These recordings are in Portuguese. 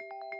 うん。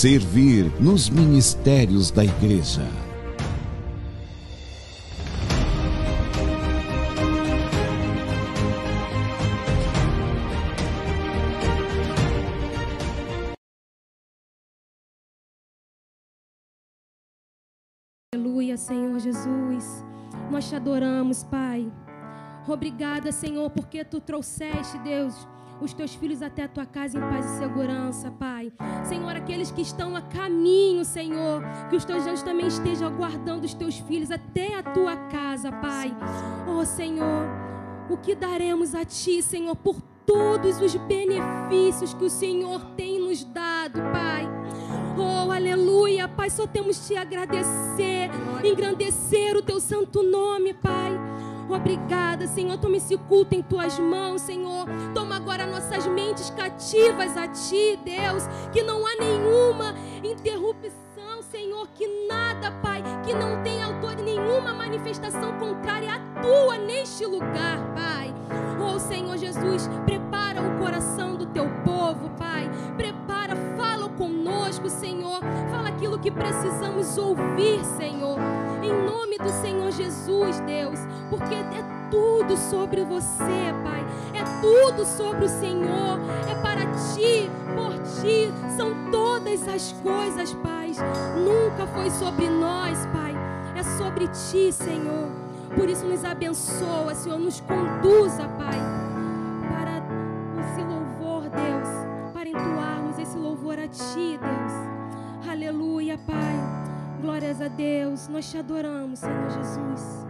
Servir nos ministérios da igreja. Aleluia, Senhor Jesus. Nós te adoramos, Pai. Obrigada, Senhor, porque tu trouxeste, Deus, os teus filhos até a tua casa em paz e segurança, Pai. Senhor, aqueles que estão a caminho, Senhor, que os teus anjos também estejam aguardando os teus filhos até a tua casa, Pai. Oh, Senhor, o que daremos a ti, Senhor, por todos os benefícios que o Senhor tem nos dado, Pai. Oh, aleluia, Pai, só temos te agradecer, engrandecer o teu santo nome, Pai. Obrigada, Senhor. Toma esse culto em tuas mãos, Senhor. Toma agora nossas mentes cativas a ti, Deus. Que não há nenhuma interrupção, Senhor. Que nada, Pai, que não tenha autor nenhuma manifestação contrária à tua neste lugar, Pai. Oh, Senhor Jesus, prepara o coração do teu povo, Pai. Prepara, fala conosco, Senhor. Aquilo que precisamos ouvir, Senhor. Em nome do Senhor Jesus, Deus, porque é tudo sobre você, Pai. É tudo sobre o Senhor. É para ti, por ti, são todas as coisas, Pai. Nunca foi sobre nós, Pai. É sobre ti, Senhor. Por isso nos abençoa, Senhor, nos conduza, Pai, para esse louvor, Deus, para entoarmos esse louvor a ti, Deus. Aleluia, Pai. Glórias a Deus. Nós te adoramos, Senhor Jesus.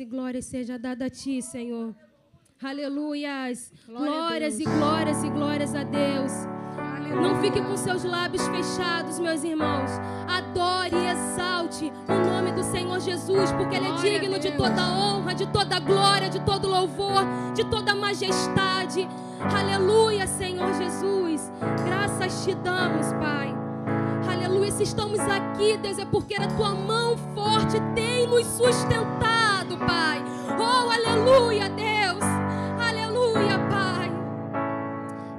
E glórias seja dada a ti, Senhor. Aleluias. Glória glórias e glórias e glórias a Deus. Não fique com seus lábios fechados, meus irmãos. Adore e exalte o nome do Senhor Jesus, porque Ele é digno de toda honra, de toda glória, de todo louvor, de toda majestade. Aleluia, Senhor Jesus. Graças te damos, Pai. Aleluia. Se estamos aqui, Deus, é porque a tua mão forte tem nos sustentado, aleluia, Deus. Aleluia, Pai.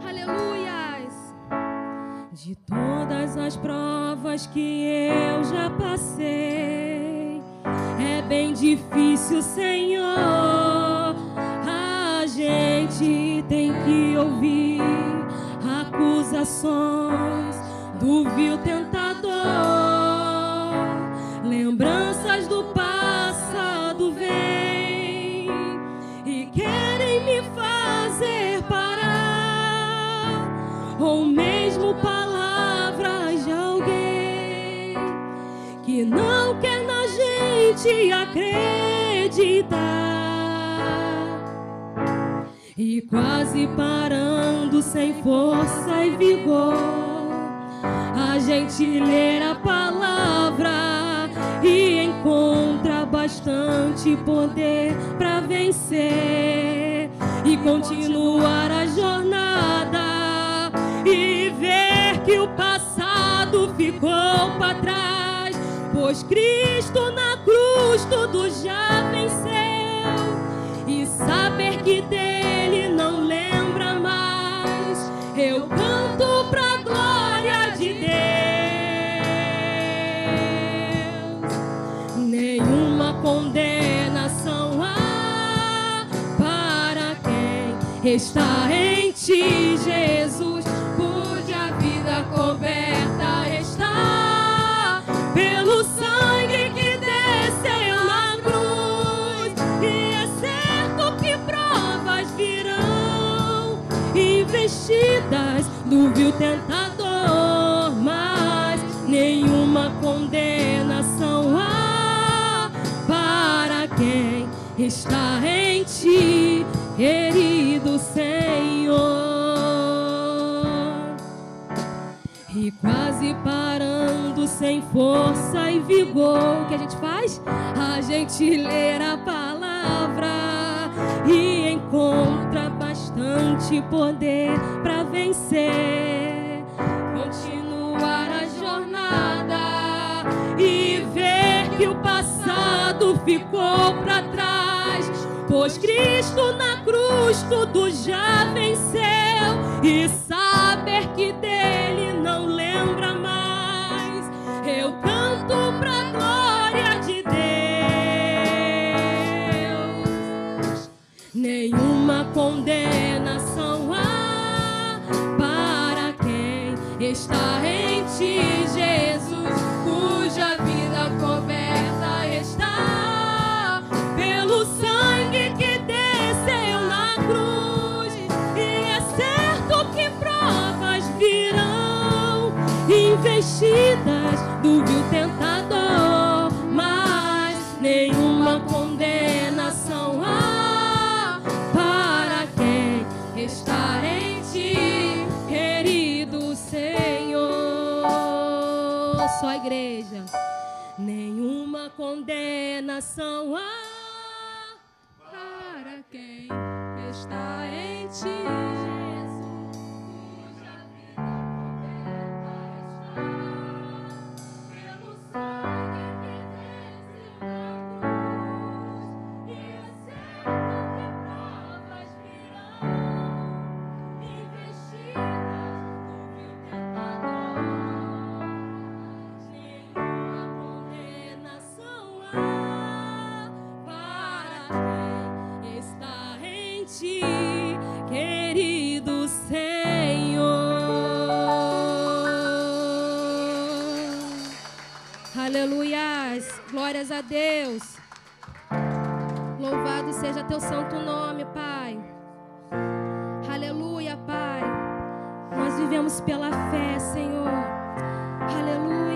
Aleluias. De todas as provas que eu já passei, é bem difícil, Senhor. A gente tem que ouvir acusações do vil tentador. Gente acreditar. E quase parando sem força e vigor, a gente lê a palavra e encontra bastante poder para vencer e continuar a jornada e ver que o passado ficou para trás, pois Cristo na cruz tudo já venceu e saber que dele não lembra mais. Eu canto pra glória de Deus. Nenhuma condenação há para quem está em ti, Jesus. Vil tentador, mas nenhuma condenação há para quem está em ti, querido Senhor. E quase parando sem força e vigor, o que a gente faz? A gente lê a palavra e encontra bastante poder para vencer. Continuar a jornada e ver que o passado ficou para trás. Pois Cristo na cruz tudo já venceu e saber que está em ti, Jesus, cuja vida coberta está pelo sangue que desceu na cruz. E é certo que provas virão, investidas condenação. Há para quem está em ti, glórias a Deus. Louvado seja teu santo nome, Pai. Aleluia, Pai. Nós vivemos pela fé, Senhor. Aleluia,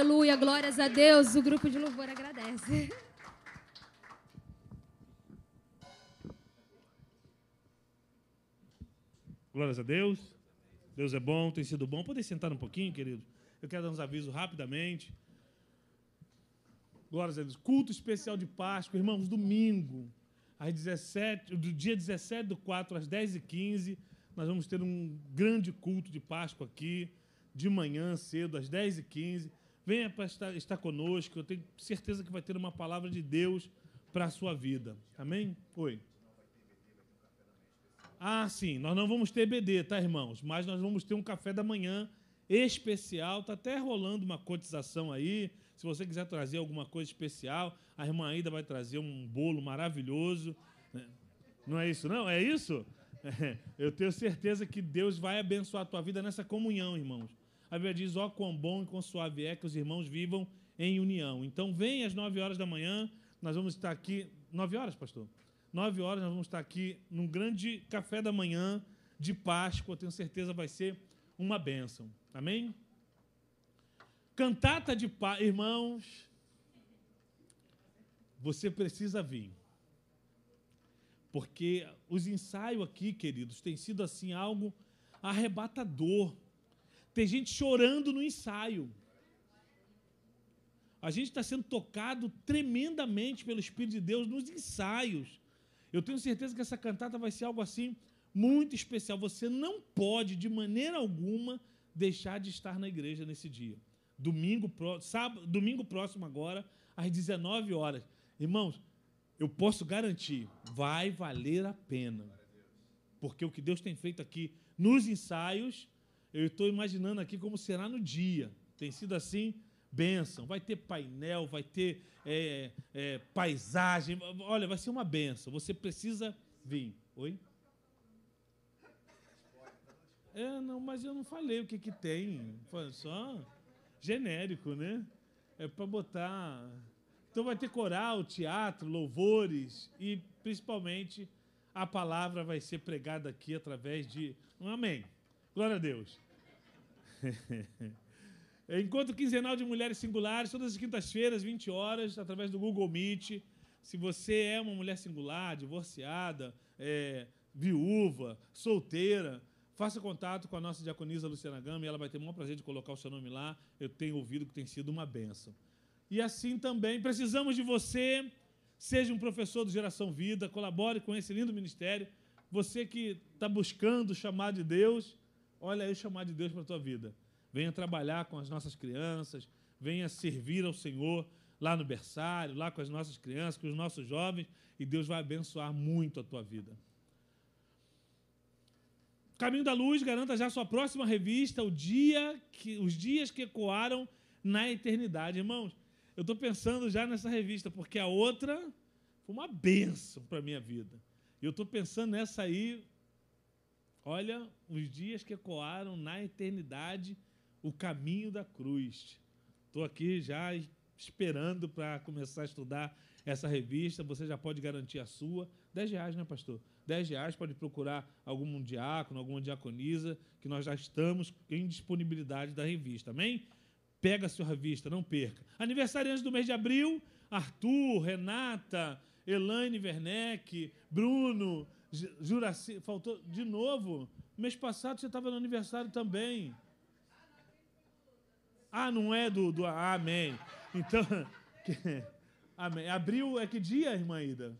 Aleluia, glórias a Deus. O grupo de louvor agradece. Glórias a Deus. Deus é bom, tem sido bom. Poder sentar um pouquinho, querido? Eu quero dar uns avisos rapidamente. Glórias a Deus. Culto especial de Páscoa, irmãos, domingo, às 17, do dia 17 do 4 às 10h15, nós vamos ter um grande culto de Páscoa aqui, de manhã cedo, às 10h15. Venha para estar, estar conosco, eu tenho certeza que vai ter uma palavra de Deus para a sua vida. Amém? Oi. Ah, sim, nós não vamos ter BD, tá, irmãos? Mas nós vamos ter um café da manhã especial. Tá até rolando uma cotização aí. Se você quiser trazer alguma coisa especial, a irmã ainda vai trazer um bolo maravilhoso. né? Não é isso, não? É isso? É, eu tenho certeza que Deus vai abençoar a tua vida nessa comunhão, irmãos. A Bíblia diz: ó, quão bom e quão suave é que os irmãos vivam em união. Então, vem às 9 horas da manhã, nós vamos estar aqui. 9 horas, pastor? 9 horas, nós vamos estar aqui num grande café da manhã de Páscoa. Tenho certeza vai ser uma bênção. Amém? Cantata de paz. Irmãos, você precisa vir. Porque os ensaios aqui, queridos, tem sido assim algo arrebatador. Tem gente chorando no ensaio. A gente está sendo tocado tremendamente pelo Espírito de Deus nos ensaios. Eu tenho certeza que essa cantata vai ser algo assim muito especial. Você não pode, de maneira alguma, deixar de estar na igreja nesse dia. Domingo, sábado, domingo próximo agora, às 19 horas. Irmãos, eu posso garantir, vai valer a pena. Porque o que Deus tem feito aqui nos ensaios, eu estou imaginando aqui como será no dia. Tem sido assim, bênção. Vai ter painel, vai ter é, é, paisagem. Olha, vai ser uma bênção. Você precisa vir. Oi? É, não, mas eu não falei o que, que tem. Foi só genérico, né? É para botar. Então vai ter coral, teatro, louvores e principalmente a palavra vai ser pregada aqui através de um amém. Glória a Deus. Encontro quinzenal de mulheres singulares, todas as quintas-feiras, 20 horas, através do Google Meet. Se você é uma mulher singular, divorciada, é, viúva, solteira, faça contato com a nossa diaconisa Luciana Gama e ela vai ter o maior prazer de colocar o seu nome lá. Eu tenho ouvido que tem sido uma benção. E assim também, precisamos de você. Seja um professor do Geração Vida, colabore com esse lindo ministério. Você que está buscando o chamado de Deus, olha aí o chamado de Deus para a tua vida. Venha trabalhar com as nossas crianças, venha servir ao Senhor lá no berçário, lá com as nossas crianças, com os nossos jovens, e Deus vai abençoar muito a tua vida. Caminho da Luz, garanta já sua próxima revista, o dia que, os dias que ecoaram na eternidade. Irmãos, eu estou pensando já nessa revista, porque a outra foi uma bênção para a minha vida. E eu estou pensando nessa aí Olha, os dias que ecoaram na eternidade o caminho da cruz. Estou aqui já esperando para começar a estudar essa revista. Você já pode garantir a sua. 10 reais, né, pastor? 10 reais, pode procurar algum diácono, alguma diaconisa, que nós já estamos em disponibilidade da revista. Amém? Pega a sua revista, não perca. Aniversariantes do mês de abril, Arthur, Renata, Elaine Werneck, Bruno, Juraci. Faltou de novo. Mês passado você estava no aniversário também. Ah, não é do. do ah, amém. Então. amém. Abril é que dia, irmã Ida?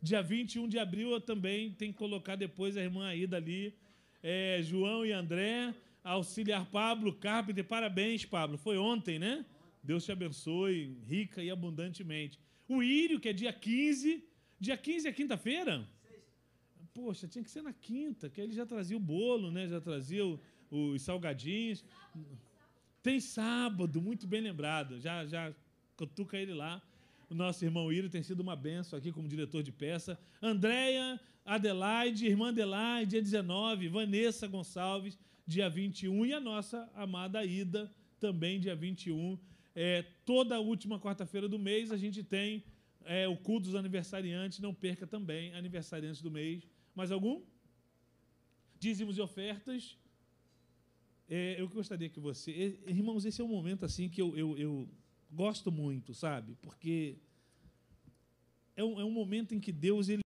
Dia 21 de abril eu também tenho que colocar depois a irmã Ida ali. É, João e André, auxiliar Pablo, Carpenter. Parabéns, Pablo. Foi ontem, né? Deus te abençoe, rica e abundantemente. O Írio, que é dia 15. Dia 15 é quinta-feira? Poxa, tinha que ser na quinta, que aí ele já trazia o bolo, né? Já trazia o, os salgadinhos. Tem sábado, muito bem lembrado. Já, já cutuca ele lá. O nosso irmão Írio tem sido uma benção aqui como diretor de peça. Andréia, Adelaide, irmã Adelaide, dia 19. Vanessa Gonçalves, dia 21. E a nossa amada Ida, também dia 21. É, toda última quarta-feira do mês a gente tem é, o culto dos aniversariantes. Não perca também aniversariantes do mês. Mais algum? Dízimos e ofertas. É, eu gostaria que você. Irmãos, esse é um momento assim que eu, eu, eu gosto muito, sabe? Porque é um, é um momento em que Deus ele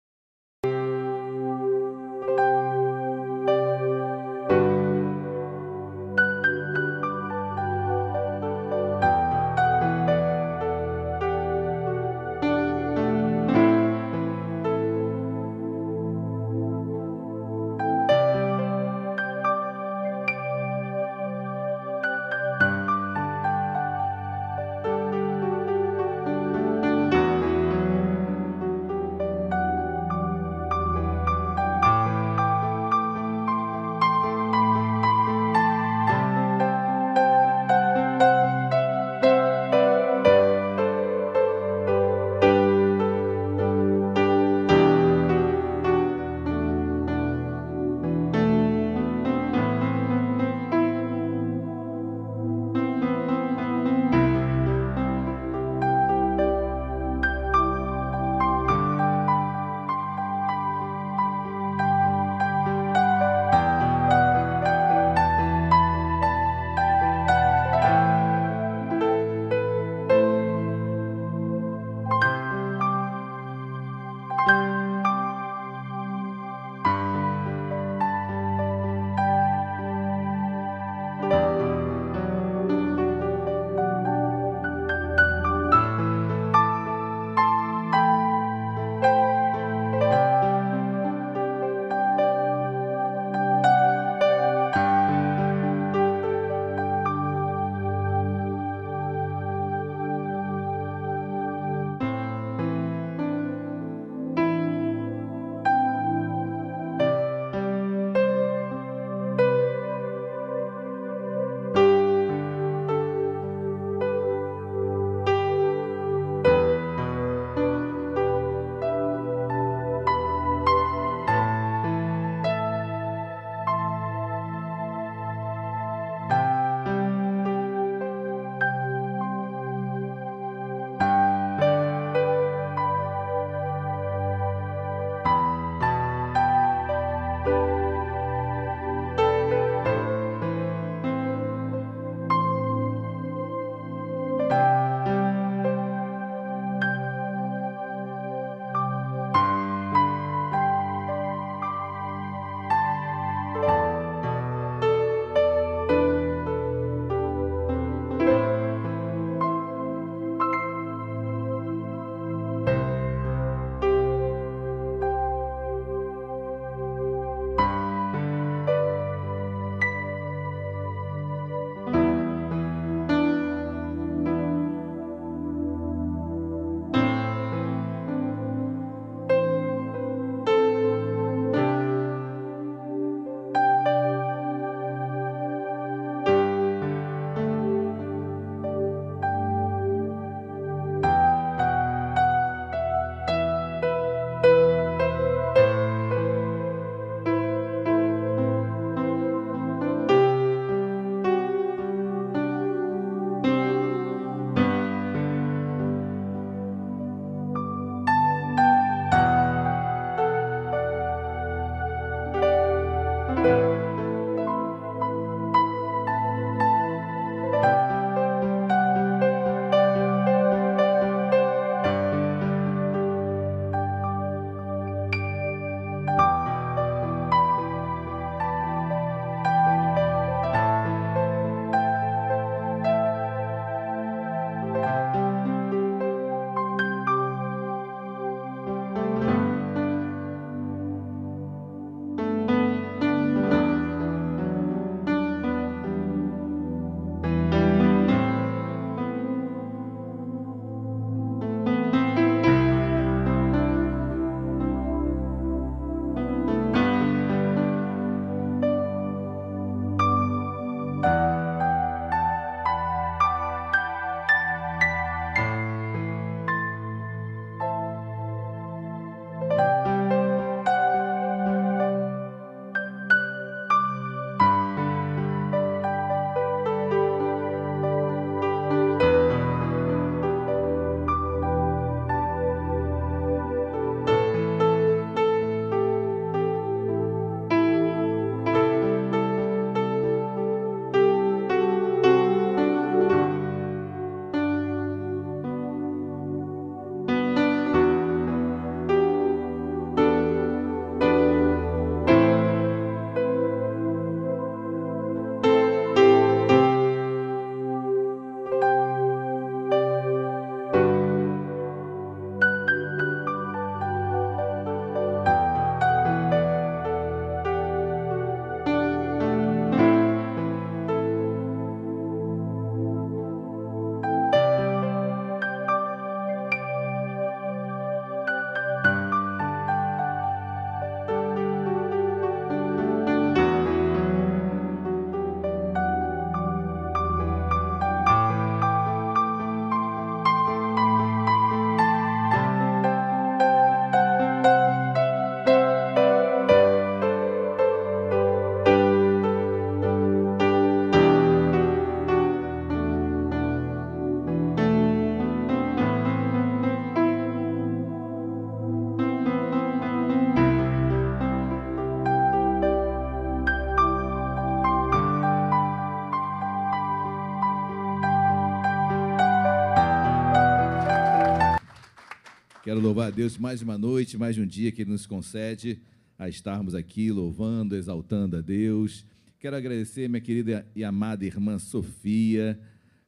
Quero louvar a Deus mais uma noite, mais um dia que Ele nos concede a estarmos aqui louvando, exaltando a Deus. Quero agradecer minha querida e amada irmã Sofia,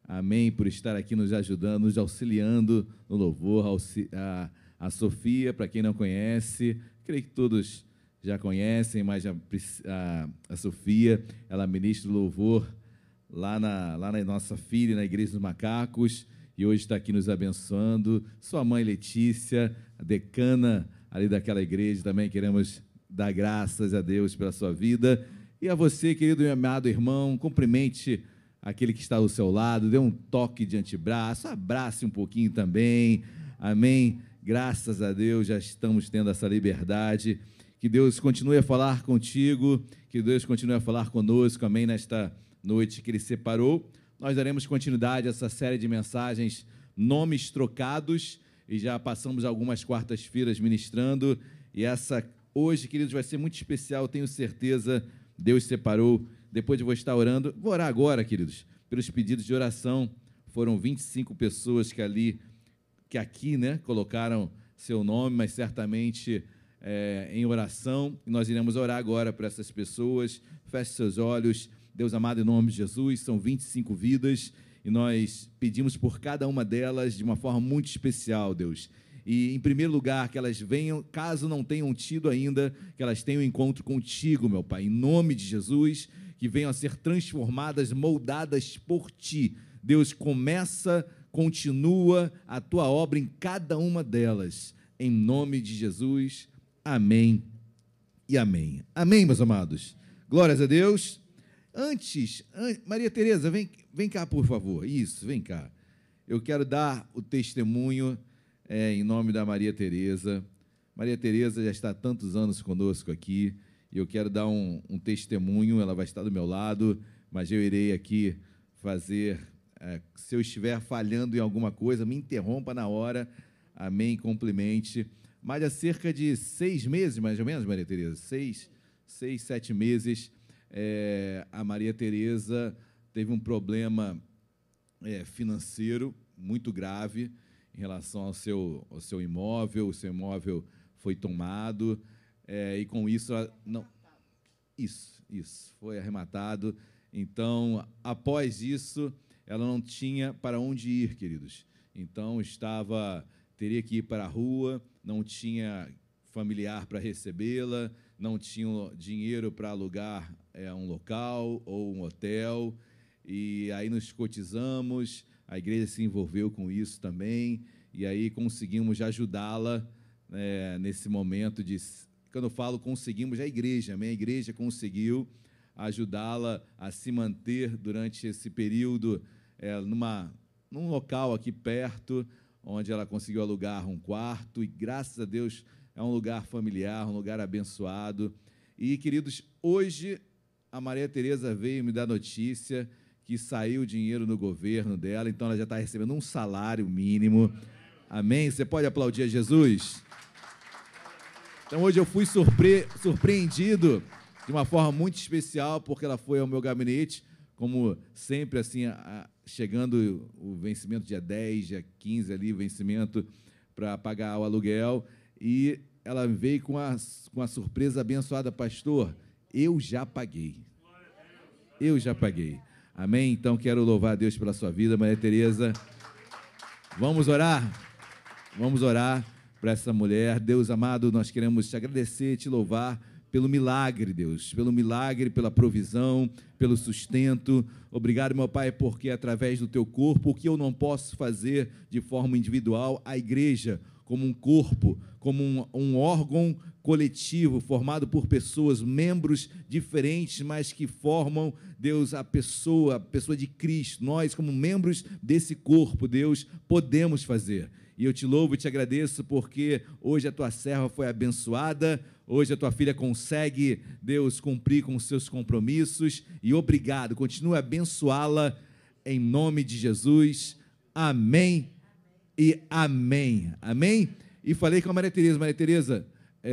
amém, por estar aqui nos ajudando, nos auxiliando no louvor. A, Sofia, para quem não conhece, creio que todos já conhecem, mas a, a, a Sofia, ela ministra louvor lá na, lá na nossa filha, na Igreja dos Macacos e hoje está aqui nos abençoando. Sua mãe Letícia, decana ali daquela igreja, também queremos dar graças a Deus pela sua vida. E a você, querido e amado irmão, cumprimente aquele que está ao seu lado, dê um toque de antebraço, abrace um pouquinho também. Amém. Graças a Deus já estamos tendo essa liberdade. Que Deus continue a falar contigo, que Deus continue a falar conosco, amém, nesta noite que Ele separou nós daremos continuidade a essa série de mensagens Nomes Trocados, e já passamos algumas quartas-feiras ministrando, e essa hoje, queridos, vai ser muito especial, tenho certeza, Deus separou, depois eu vou estar orando, vou orar agora, queridos, pelos pedidos de oração, foram 25 pessoas que ali, que aqui, né, colocaram seu nome, mas certamente é, em oração, e nós iremos orar agora para essas pessoas, feche seus olhos, Deus amado, em nome de Jesus, são 25 vidas e nós pedimos por cada uma delas de uma forma muito especial, Deus. E, em primeiro lugar, que elas venham, caso não tenham tido ainda, que elas tenham um encontro contigo, meu Pai, em nome de Jesus, que venham a ser transformadas, moldadas por Ti. Deus, começa, continua a Tua obra em cada uma delas, em nome de Jesus. Amém e amém. Amém, meus amados. Glórias a Deus. Antes, an Maria Tereza, vem, vem cá, por favor. Isso, vem cá. Eu quero dar o testemunho é, em nome da Maria Tereza. Maria Tereza já está há tantos anos conosco aqui e eu quero dar um, um testemunho. Ela vai estar do meu lado, mas eu irei aqui fazer. É, se eu estiver falhando em alguma coisa, me interrompa na hora. Amém, cumprimente. Mas há cerca de seis meses, mais ou menos, Maria Tereza, seis, seis, sete meses, é, a Maria Tereza teve um problema é, financeiro muito grave em relação ao seu, ao seu imóvel, o seu imóvel foi tomado, é, e com isso ela não. Isso, isso, foi arrematado. Então, após isso, ela não tinha para onde ir, queridos. Então, estava, teria que ir para a rua, não tinha familiar para recebê-la, não tinha dinheiro para alugar é, um local ou um hotel, e aí nos cotizamos, a igreja se envolveu com isso também, e aí conseguimos ajudá-la é, nesse momento de. Quando eu falo conseguimos, a igreja, a igreja conseguiu ajudá-la a se manter durante esse período é, numa, num local aqui perto, onde ela conseguiu alugar um quarto, e graças a Deus é um lugar familiar, um lugar abençoado. E, queridos, hoje a Maria Tereza veio me dar notícia que saiu dinheiro no governo dela, então ela já está recebendo um salário mínimo. Amém? Você pode aplaudir a Jesus? Então hoje eu fui surpre surpreendido de uma forma muito especial, porque ela foi ao meu gabinete, como sempre, assim, a, chegando o vencimento dia 10, dia 15 ali, vencimento para pagar o aluguel, e ela veio com a, com a surpresa abençoada, pastor, eu já paguei. Eu já paguei. Amém? Então quero louvar a Deus pela sua vida, Maria Tereza. Vamos orar? Vamos orar para essa mulher. Deus amado, nós queremos te agradecer, te louvar pelo milagre, Deus, pelo milagre, pela provisão, pelo sustento. Obrigado, meu Pai, porque através do teu corpo, o que eu não posso fazer de forma individual, a igreja, como um corpo, como um, um órgão coletivo formado por pessoas, membros diferentes, mas que formam, Deus, a pessoa, a pessoa de Cristo. Nós, como membros desse corpo, Deus, podemos fazer. E eu te louvo e te agradeço porque hoje a tua serva foi abençoada, hoje a tua filha consegue, Deus, cumprir com os seus compromissos. E obrigado, continue a abençoá-la em nome de Jesus. Amém e amém. Amém? E falei com a Maria Tereza, Maria Tereza, é,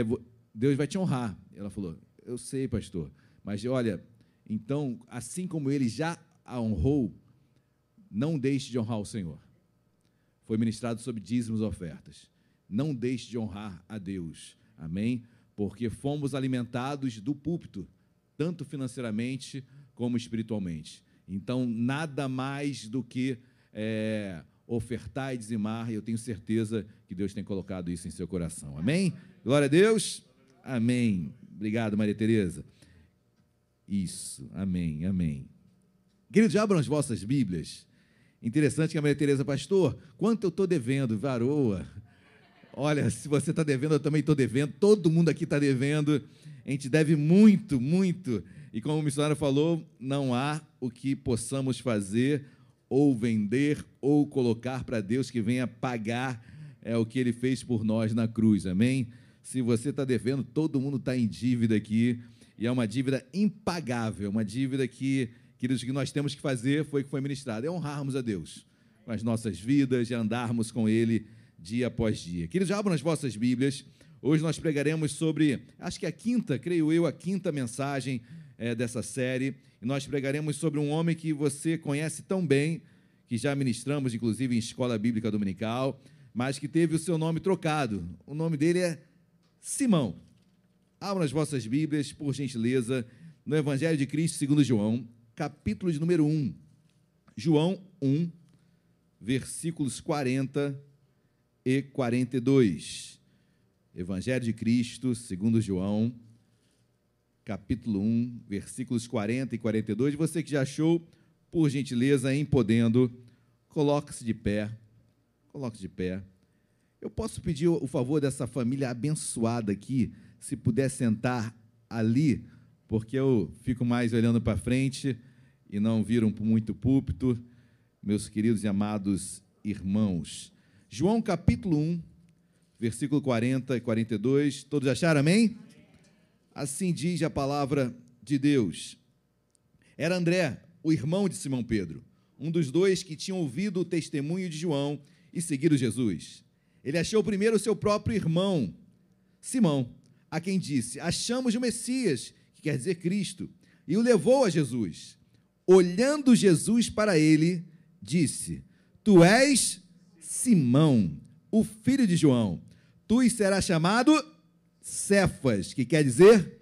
Deus vai te honrar. Ela falou, eu sei, pastor, mas olha, então, assim como ele já a honrou, não deixe de honrar o Senhor. Foi ministrado sobre dízimos e ofertas. não deixe de honrar a Deus. Amém? Porque fomos alimentados do púlpito, tanto financeiramente como espiritualmente. Então, nada mais do que é, ofertar e dizimar, e eu tenho certeza que Deus tem colocado isso em seu coração. Amém? Glória a Deus. Amém. Obrigado, Maria Tereza. Isso. Amém. Amém. Queridos, abram as vossas Bíblias. Interessante que a Maria Tereza, pastor, quanto eu estou devendo? Varoa. Olha, se você está devendo, eu também estou devendo. Todo mundo aqui está devendo. A gente deve muito, muito. E como o missionário falou, não há o que possamos fazer ou vender ou colocar para Deus que venha pagar é o que ele fez por nós na cruz. Amém? Se você está devendo, todo mundo está em dívida aqui. E é uma dívida impagável, uma dívida que, queridos, que nós temos que fazer foi que foi ministrado, é honrarmos a Deus com as nossas vidas e andarmos com Ele dia após dia. Queridos, abram as vossas Bíblias. Hoje nós pregaremos sobre, acho que é a quinta, creio eu, a quinta mensagem é, dessa série. E nós pregaremos sobre um homem que você conhece tão bem, que já ministramos, inclusive, em escola bíblica dominical, mas que teve o seu nome trocado. O nome dele é Simão. Abram as vossas Bíblias, por gentileza, no Evangelho de Cristo segundo João, capítulo de número 1. João 1, versículos 40 e 42. Evangelho de Cristo segundo João, 1, versículos 40 e 42. Você que já achou, por gentileza, em podendo, coloque-se de pé. Coloque-se de pé. Eu posso pedir o favor dessa família abençoada aqui, se puder sentar ali, porque eu fico mais olhando para frente e não viram muito púlpito, meus queridos e amados irmãos. João capítulo 1, versículo 40 e 42. Todos acharam, amém? Assim diz a palavra de Deus. Era André, o irmão de Simão Pedro, um dos dois que tinham ouvido o testemunho de João e seguido Jesus. Ele achou primeiro o seu próprio irmão, Simão, a quem disse: Achamos o Messias, que quer dizer Cristo, e o levou a Jesus. Olhando Jesus para ele, disse: Tu és Simão, o filho de João. Tu serás chamado Cefas, que quer dizer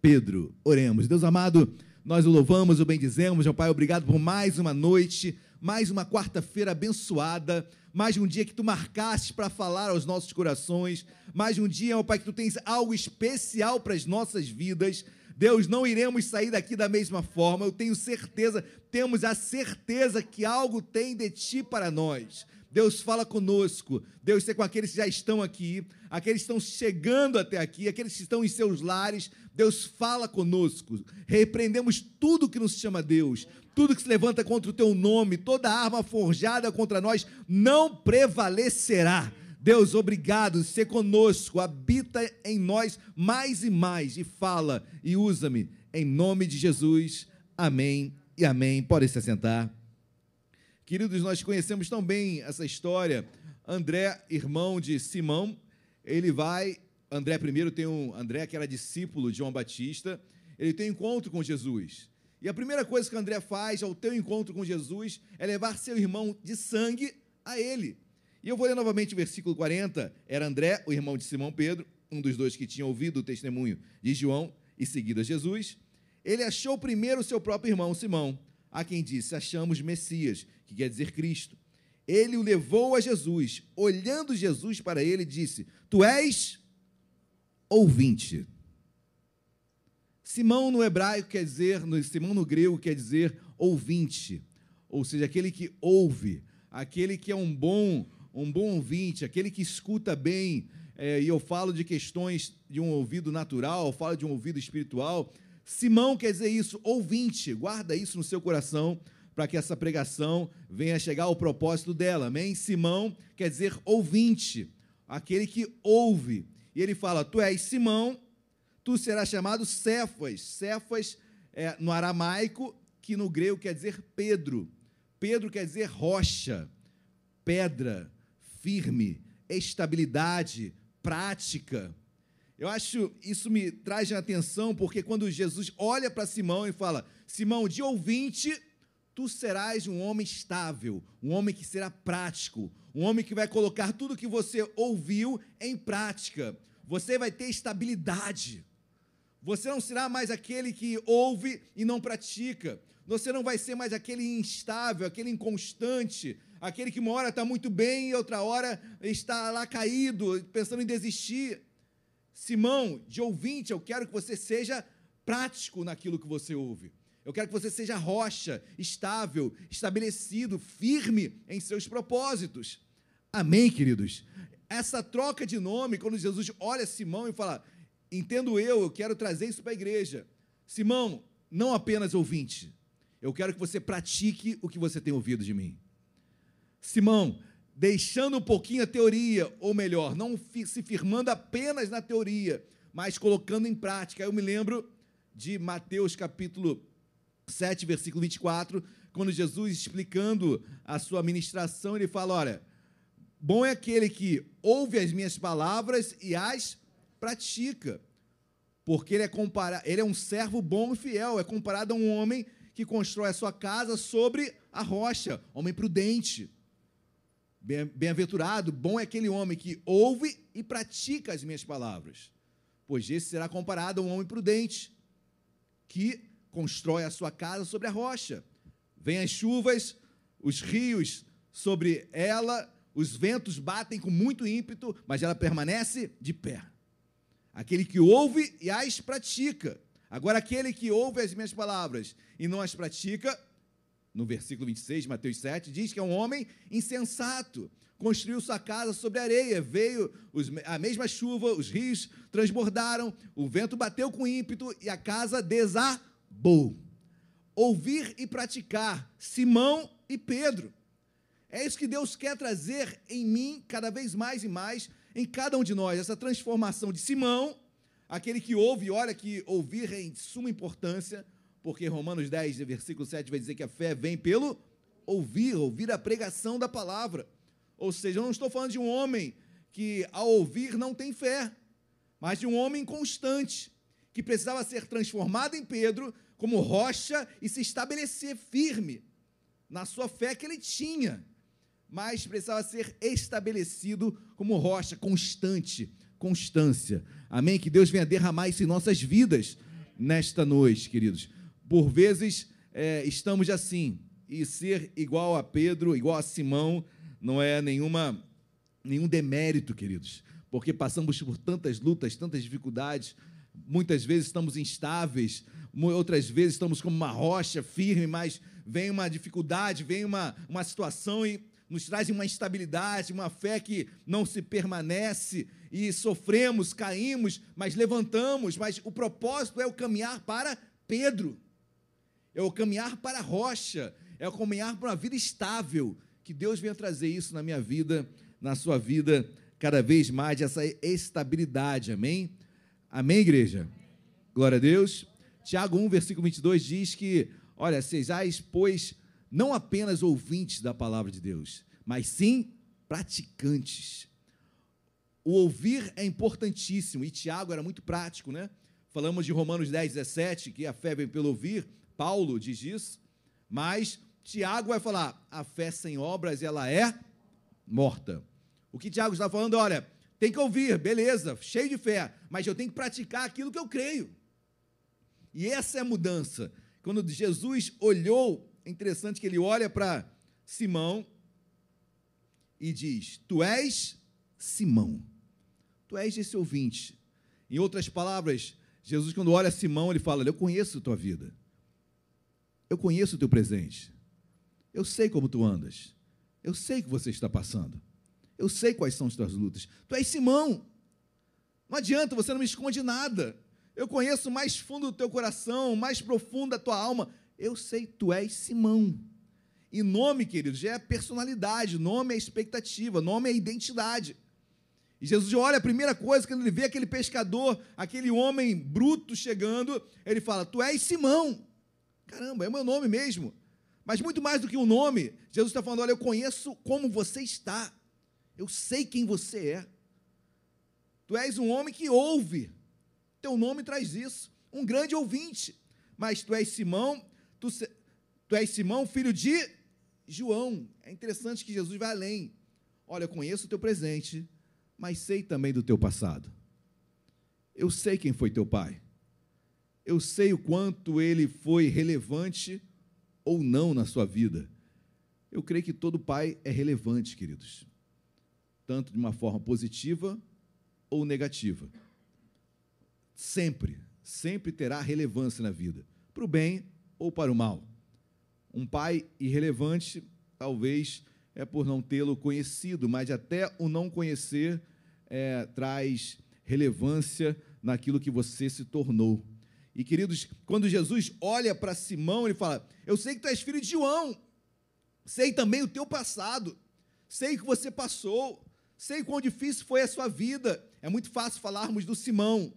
Pedro. Oremos. Deus amado, nós o louvamos, o bendizemos, meu Pai, obrigado por mais uma noite, mais uma quarta-feira abençoada, mais um dia que tu marcaste para falar aos nossos corações, mais um dia, meu Pai, que tu tens algo especial para as nossas vidas. Deus, não iremos sair daqui da mesma forma, eu tenho certeza, temos a certeza que algo tem de ti para nós. Deus fala conosco. Deus está com aqueles que já estão aqui, aqueles que estão chegando até aqui, aqueles que estão em seus lares. Deus fala conosco. Repreendemos tudo que nos chama Deus, tudo que se levanta contra o teu nome, toda arma forjada contra nós não prevalecerá. Deus, obrigado, ser conosco, habita em nós mais e mais e fala e usa-me em nome de Jesus. Amém e amém. Pode se assentar. Queridos, nós conhecemos tão bem essa história. André, irmão de Simão, ele vai. André primeiro tem um André que era discípulo de João Batista. Ele tem um encontro com Jesus. E a primeira coisa que André faz ao teu encontro com Jesus é levar seu irmão de sangue a ele. E eu vou ler novamente o versículo 40. Era André, o irmão de Simão Pedro, um dos dois que tinha ouvido o testemunho de João e seguido a Jesus. Ele achou primeiro seu próprio irmão Simão, a quem disse: Achamos Messias, que quer dizer Cristo. Ele o levou a Jesus. Olhando Jesus para ele, disse: Tu és ouvinte. Simão no hebraico quer dizer, no, Simão no grego quer dizer ouvinte, ou seja, aquele que ouve, aquele que é um bom, um bom ouvinte, aquele que escuta bem. É, e eu falo de questões de um ouvido natural, eu falo de um ouvido espiritual. Simão quer dizer isso, ouvinte, guarda isso no seu coração, para que essa pregação venha chegar ao propósito dela. Amém? Simão quer dizer ouvinte, aquele que ouve. E ele fala: Tu és Simão, tu serás chamado Cefas. Cefas é, no aramaico, que no grego quer dizer Pedro. Pedro quer dizer rocha, pedra, firme, estabilidade, prática. Eu acho isso me traz atenção porque quando Jesus olha para Simão e fala: Simão, de ouvinte tu serás um homem estável, um homem que será prático, um homem que vai colocar tudo que você ouviu em prática. Você vai ter estabilidade. Você não será mais aquele que ouve e não pratica. Você não vai ser mais aquele instável, aquele inconstante, aquele que uma hora está muito bem e outra hora está lá caído, pensando em desistir. Simão, de ouvinte, eu quero que você seja prático naquilo que você ouve. Eu quero que você seja rocha, estável, estabelecido, firme em seus propósitos. Amém, queridos? Essa troca de nome, quando Jesus olha Simão e fala: Entendo eu, eu quero trazer isso para a igreja. Simão, não apenas ouvinte, eu quero que você pratique o que você tem ouvido de mim. Simão, deixando um pouquinho a teoria, ou melhor, não se firmando apenas na teoria, mas colocando em prática. Eu me lembro de Mateus capítulo 7, versículo 24, quando Jesus explicando a sua ministração, ele fala: Olha, bom é aquele que ouve as minhas palavras e as pratica, porque ele é, compara ele é um servo bom e fiel, é comparado a um homem que constrói a sua casa sobre a rocha, homem prudente. Bem-aventurado, bom é aquele homem que ouve e pratica as minhas palavras, pois esse será comparado a um homem prudente, que constrói a sua casa sobre a rocha. Vêm as chuvas, os rios sobre ela, os ventos batem com muito ímpeto, mas ela permanece de pé. Aquele que ouve e as pratica. Agora, aquele que ouve as minhas palavras e não as pratica, no versículo 26, Mateus 7, diz que é um homem insensato. Construiu sua casa sobre areia, veio os, a mesma chuva, os rios transbordaram, o vento bateu com ímpeto e a casa desabou Bom. Ouvir e praticar, Simão e Pedro. É isso que Deus quer trazer em mim, cada vez mais e mais, em cada um de nós, essa transformação de Simão, aquele que ouve, e olha que ouvir é de suma importância, porque Romanos 10, versículo 7 vai dizer que a fé vem pelo ouvir, ouvir a pregação da palavra. Ou seja, eu não estou falando de um homem que ao ouvir não tem fé, mas de um homem constante, que precisava ser transformado em Pedro como rocha e se estabelecer firme na sua fé que ele tinha, mas precisava ser estabelecido como rocha constante, constância. Amém? Que Deus venha derramar isso em nossas vidas nesta noite, queridos. Por vezes é, estamos assim, e ser igual a Pedro, igual a Simão, não é nenhuma, nenhum demérito, queridos, porque passamos por tantas lutas, tantas dificuldades, muitas vezes estamos instáveis, outras vezes estamos como uma rocha firme, mas vem uma dificuldade, vem uma, uma situação e nos traz uma instabilidade, uma fé que não se permanece e sofremos, caímos, mas levantamos. Mas o propósito é o caminhar para Pedro, é o caminhar para a rocha, é o caminhar para uma vida estável. Que Deus venha trazer isso na minha vida, na sua vida, cada vez mais, essa estabilidade, amém? Amém, igreja? Glória a Deus. Tiago 1, versículo 22 diz que, olha, sejais, pois, não apenas ouvintes da palavra de Deus, mas sim praticantes. O ouvir é importantíssimo, e Tiago era muito prático, né? Falamos de Romanos 10, 17, que a fé vem pelo ouvir, Paulo diz isso, mas Tiago vai falar, a fé sem obras, ela é morta. O que Tiago está falando, olha, tem que ouvir, beleza, cheio de fé, mas eu tenho que praticar aquilo que eu creio. E essa é a mudança. Quando Jesus olhou, é interessante que ele olha para Simão e diz: Tu és Simão, tu és esse ouvinte. Em outras palavras, Jesus, quando olha Simão, ele fala: Eu conheço a tua vida, eu conheço o teu presente, eu sei como tu andas, eu sei o que você está passando, eu sei quais são as tuas lutas. Tu és Simão, não adianta, você não me esconde nada. Eu conheço mais fundo do teu coração, mais profundo da tua alma. Eu sei, tu és Simão. E nome, queridos, é personalidade, nome é expectativa, nome é identidade. E Jesus olha, a primeira coisa, quando ele vê aquele pescador, aquele homem bruto chegando, ele fala: Tu és Simão. Caramba, é o meu nome mesmo. Mas muito mais do que um nome, Jesus está falando: Olha, eu conheço como você está, eu sei quem você é. Tu és um homem que ouve, teu nome traz isso. Um grande ouvinte. Mas tu és Simão, tu, tu és Simão, filho de João. É interessante que Jesus vai além. Olha, eu conheço o teu presente, mas sei também do teu passado. Eu sei quem foi teu pai. Eu sei o quanto ele foi relevante ou não na sua vida. Eu creio que todo pai é relevante, queridos, tanto de uma forma positiva ou negativa. Sempre, sempre terá relevância na vida, para o bem ou para o mal. Um pai irrelevante, talvez, é por não tê-lo conhecido, mas até o não conhecer é, traz relevância naquilo que você se tornou. E queridos, quando Jesus olha para Simão, ele fala: Eu sei que tu és filho de João, sei também o teu passado, sei o que você passou, sei quão difícil foi a sua vida. É muito fácil falarmos do Simão,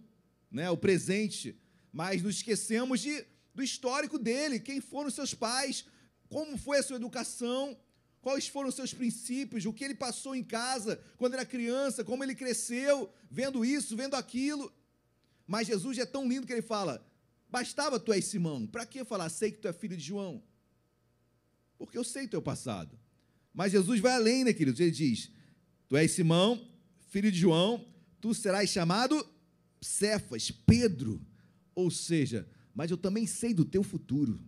né, o presente, mas nos esquecemos de, do histórico dele, quem foram seus pais, como foi a sua educação, quais foram os seus princípios, o que ele passou em casa quando era criança, como ele cresceu, vendo isso, vendo aquilo. Mas Jesus é tão lindo que ele fala: bastava tu és Simão, para que falar, sei que tu é filho de João? Porque eu sei teu passado. Mas Jesus vai além, né, queridos? Ele diz: Tu és Simão, filho de João, tu serás chamado Cefas, Pedro. Ou seja, mas eu também sei do teu futuro.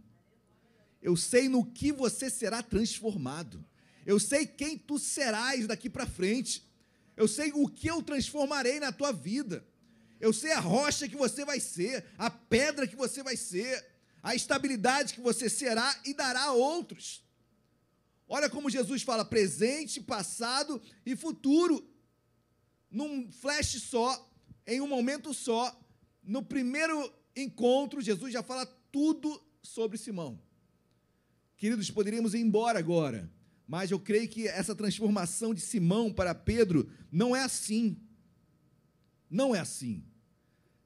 Eu sei no que você será transformado. Eu sei quem tu serás daqui para frente. Eu sei o que eu transformarei na tua vida. Eu sei a rocha que você vai ser, a pedra que você vai ser, a estabilidade que você será e dará a outros. Olha como Jesus fala presente, passado e futuro. Num flash só, em um momento só, no primeiro encontro, Jesus já fala tudo sobre Simão. Queridos, poderíamos ir embora agora, mas eu creio que essa transformação de Simão para Pedro não é assim. Não é assim.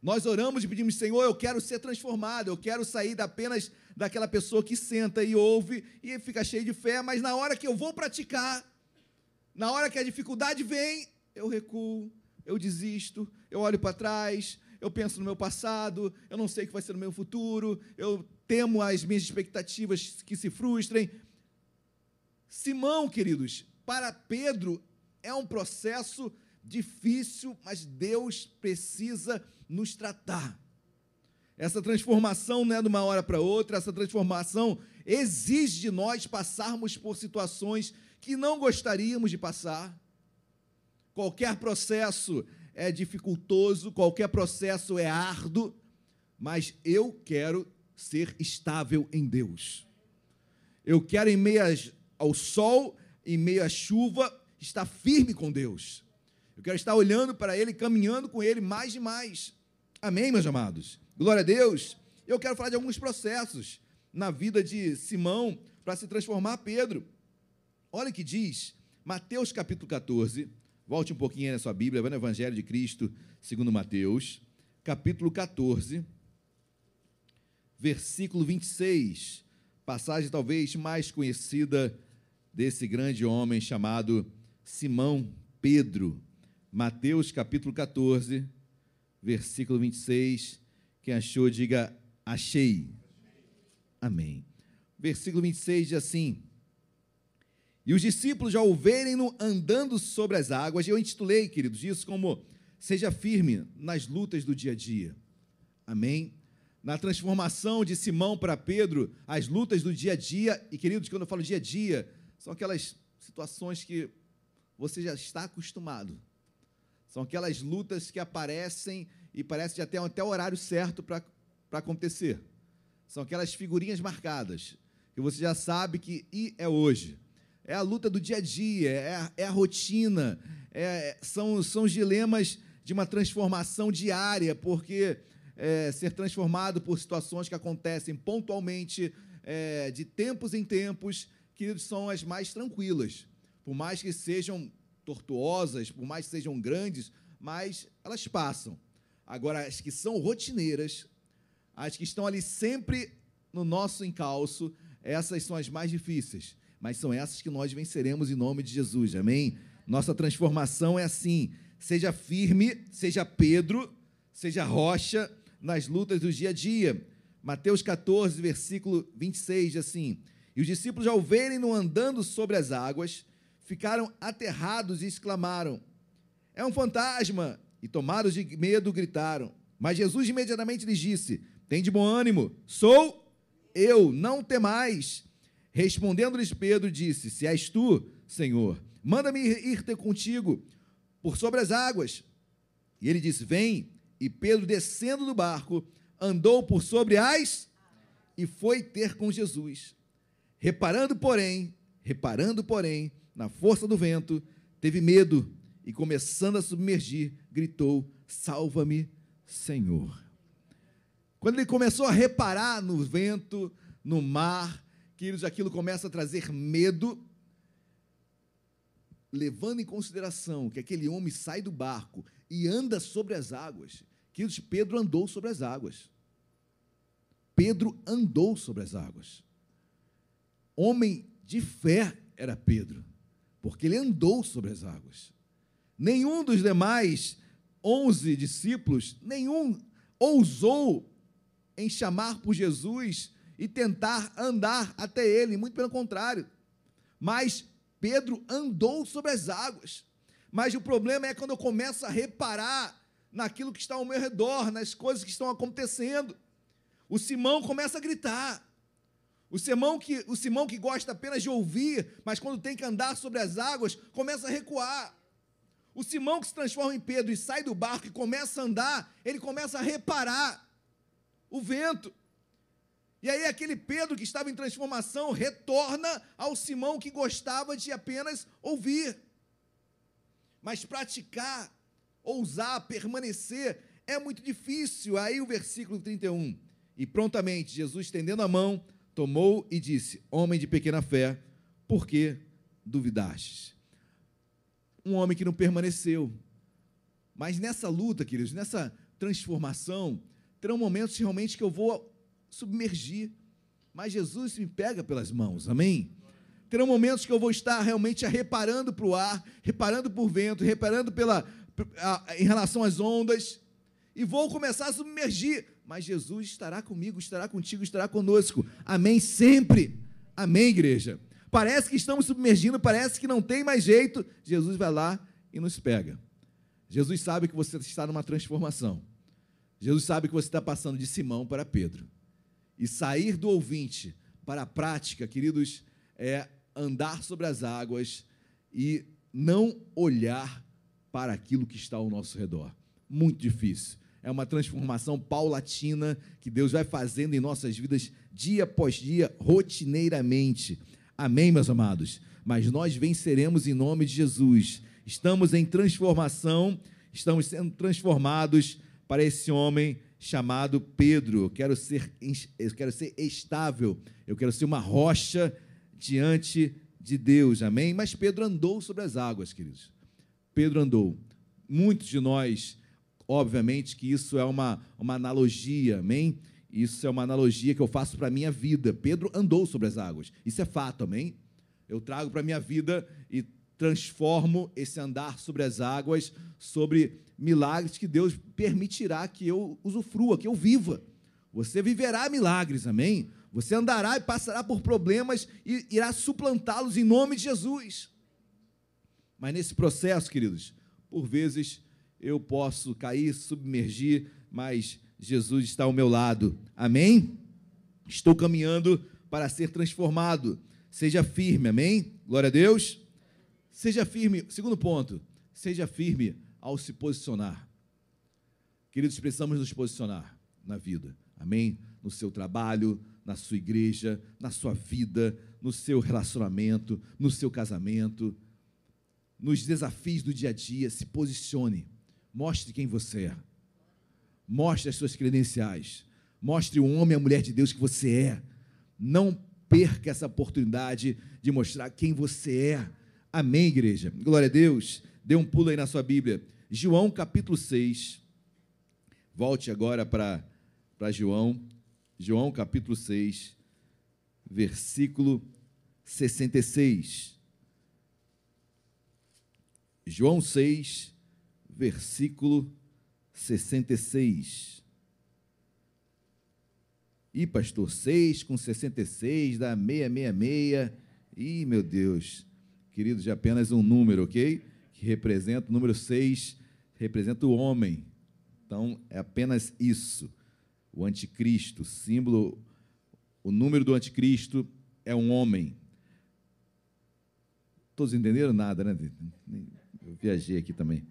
Nós oramos e pedimos, Senhor, eu quero ser transformado, eu quero sair apenas daquela pessoa que senta e ouve e fica cheio de fé, mas na hora que eu vou praticar, na hora que a dificuldade vem, eu recuo, eu desisto, eu olho para trás, eu penso no meu passado, eu não sei o que vai ser no meu futuro, eu temo as minhas expectativas que se frustrem. Simão, queridos, para Pedro é um processo difícil, mas Deus precisa nos tratar. Essa transformação não é de uma hora para outra, essa transformação exige de nós passarmos por situações que não gostaríamos de passar. Qualquer processo é dificultoso, qualquer processo é árduo, mas eu quero ser estável em Deus. Eu quero, em meio ao sol, em meio à chuva, estar firme com Deus. Eu quero estar olhando para Ele, caminhando com Ele mais e mais. Amém, meus amados? Glória a Deus. Eu quero falar de alguns processos na vida de Simão para se transformar Pedro. Olha o que diz Mateus capítulo 14. Volte um pouquinho aí na sua Bíblia, vai no Evangelho de Cristo, segundo Mateus, capítulo 14 versículo 26, passagem talvez mais conhecida desse grande homem chamado Simão Pedro. Mateus capítulo 14, versículo 26. Quem achou, diga achei. Amém. Versículo 26 diz assim: E os discípulos já o verem-no andando sobre as águas, eu intitulei, queridos, isso como Seja firme nas lutas do dia a dia. Amém na transformação de Simão para Pedro, as lutas do dia a dia, e queridos, quando eu falo dia a dia, são aquelas situações que você já está acostumado. São aquelas lutas que aparecem e parece já até o horário certo para acontecer. São aquelas figurinhas marcadas, que você já sabe que e é hoje. É a luta do dia a dia, é a, é a rotina, é, são, são os dilemas de uma transformação diária, porque é, ser transformado por situações que acontecem pontualmente, é, de tempos em tempos, que são as mais tranquilas. Por mais que sejam tortuosas, por mais que sejam grandes, mas elas passam. Agora, as que são rotineiras, as que estão ali sempre no nosso encalço, essas são as mais difíceis, mas são essas que nós venceremos em nome de Jesus, amém? Nossa transformação é assim: seja firme, seja Pedro, seja rocha, nas lutas do dia a dia. Mateus 14, versículo 26, diz assim: E os discípulos, ao verem-no andando sobre as águas, ficaram aterrados e exclamaram: É um fantasma! E tomados de medo, gritaram. Mas Jesus imediatamente lhes disse: Tem de bom ânimo, sou eu, não temais. Respondendo-lhes Pedro, disse: Se és tu, Senhor, manda-me ir ter contigo por sobre as águas. E ele disse: Vem. E Pedro, descendo do barco, andou por sobre as e foi ter com Jesus. Reparando, porém, reparando, porém, na força do vento, teve medo e, começando a submergir, gritou: Salva-me, Senhor. Quando ele começou a reparar no vento, no mar, queridos, aquilo começa a trazer medo, levando em consideração que aquele homem sai do barco e anda sobre as águas. Queridos, Pedro andou sobre as águas. Pedro andou sobre as águas. Homem de fé era Pedro, porque ele andou sobre as águas. Nenhum dos demais onze discípulos, nenhum ousou em chamar por Jesus e tentar andar até ele, muito pelo contrário. Mas Pedro andou sobre as águas. Mas o problema é quando eu começo a reparar naquilo que está ao meu redor, nas coisas que estão acontecendo. O Simão começa a gritar. O Simão que, o Simão que gosta apenas de ouvir, mas quando tem que andar sobre as águas, começa a recuar. O Simão que se transforma em Pedro e sai do barco e começa a andar, ele começa a reparar o vento. E aí aquele Pedro que estava em transformação retorna ao Simão que gostava de apenas ouvir. Mas praticar, ousar, permanecer é muito difícil. Aí o versículo 31. E prontamente Jesus, estendendo a mão, tomou e disse: Homem de pequena fé, por que duvidastes? Um homem que não permaneceu. Mas nessa luta, queridos, nessa transformação, terão momentos realmente que eu vou submergir, mas Jesus me pega pelas mãos, amém? Terão momentos que eu vou estar realmente reparando para o ar, reparando por vento, reparando pela, a, em relação às ondas, e vou começar a submergir, mas Jesus estará comigo, estará contigo, estará conosco. Amém? Sempre. Amém, igreja? Parece que estamos submergindo, parece que não tem mais jeito. Jesus vai lá e nos pega. Jesus sabe que você está numa transformação. Jesus sabe que você está passando de Simão para Pedro. E sair do ouvinte para a prática, queridos, é andar sobre as águas e não olhar para aquilo que está ao nosso redor. Muito difícil é uma transformação paulatina que Deus vai fazendo em nossas vidas dia após dia, rotineiramente. Amém, meus amados? Mas nós venceremos em nome de Jesus. Estamos em transformação, estamos sendo transformados para esse homem chamado Pedro. Eu quero ser, eu quero ser estável, eu quero ser uma rocha diante de Deus. Amém? Mas Pedro andou sobre as águas, queridos. Pedro andou. Muitos de nós Obviamente que isso é uma, uma analogia, amém? Isso é uma analogia que eu faço para a minha vida. Pedro andou sobre as águas. Isso é fato, amém? Eu trago para a minha vida e transformo esse andar sobre as águas, sobre milagres que Deus permitirá que eu usufrua, que eu viva. Você viverá milagres, amém? Você andará e passará por problemas e irá suplantá-los em nome de Jesus. Mas nesse processo, queridos, por vezes eu posso cair, submergir, mas Jesus está ao meu lado. Amém? Estou caminhando para ser transformado. Seja firme, amém? Glória a Deus. Seja firme. Segundo ponto, seja firme ao se posicionar. Queridos, precisamos nos posicionar na vida. Amém? No seu trabalho, na sua igreja, na sua vida, no seu relacionamento, no seu casamento, nos desafios do dia a dia, se posicione. Mostre quem você é. Mostre as suas credenciais. Mostre o homem e a mulher de Deus que você é. Não perca essa oportunidade de mostrar quem você é. Amém, igreja? Glória a Deus. Dê um pulo aí na sua Bíblia. João capítulo 6. Volte agora para João. João capítulo 6, versículo 66. João 6, versículo 66. Ih, pastor, 6 com 66 dá 666. Ih, meu Deus. queridos, de apenas um número, ok? Que representa, o número 6 representa o homem. Então, é apenas isso. O anticristo, símbolo, o número do anticristo é um homem. Todos entenderam nada, né? Eu viajei aqui também.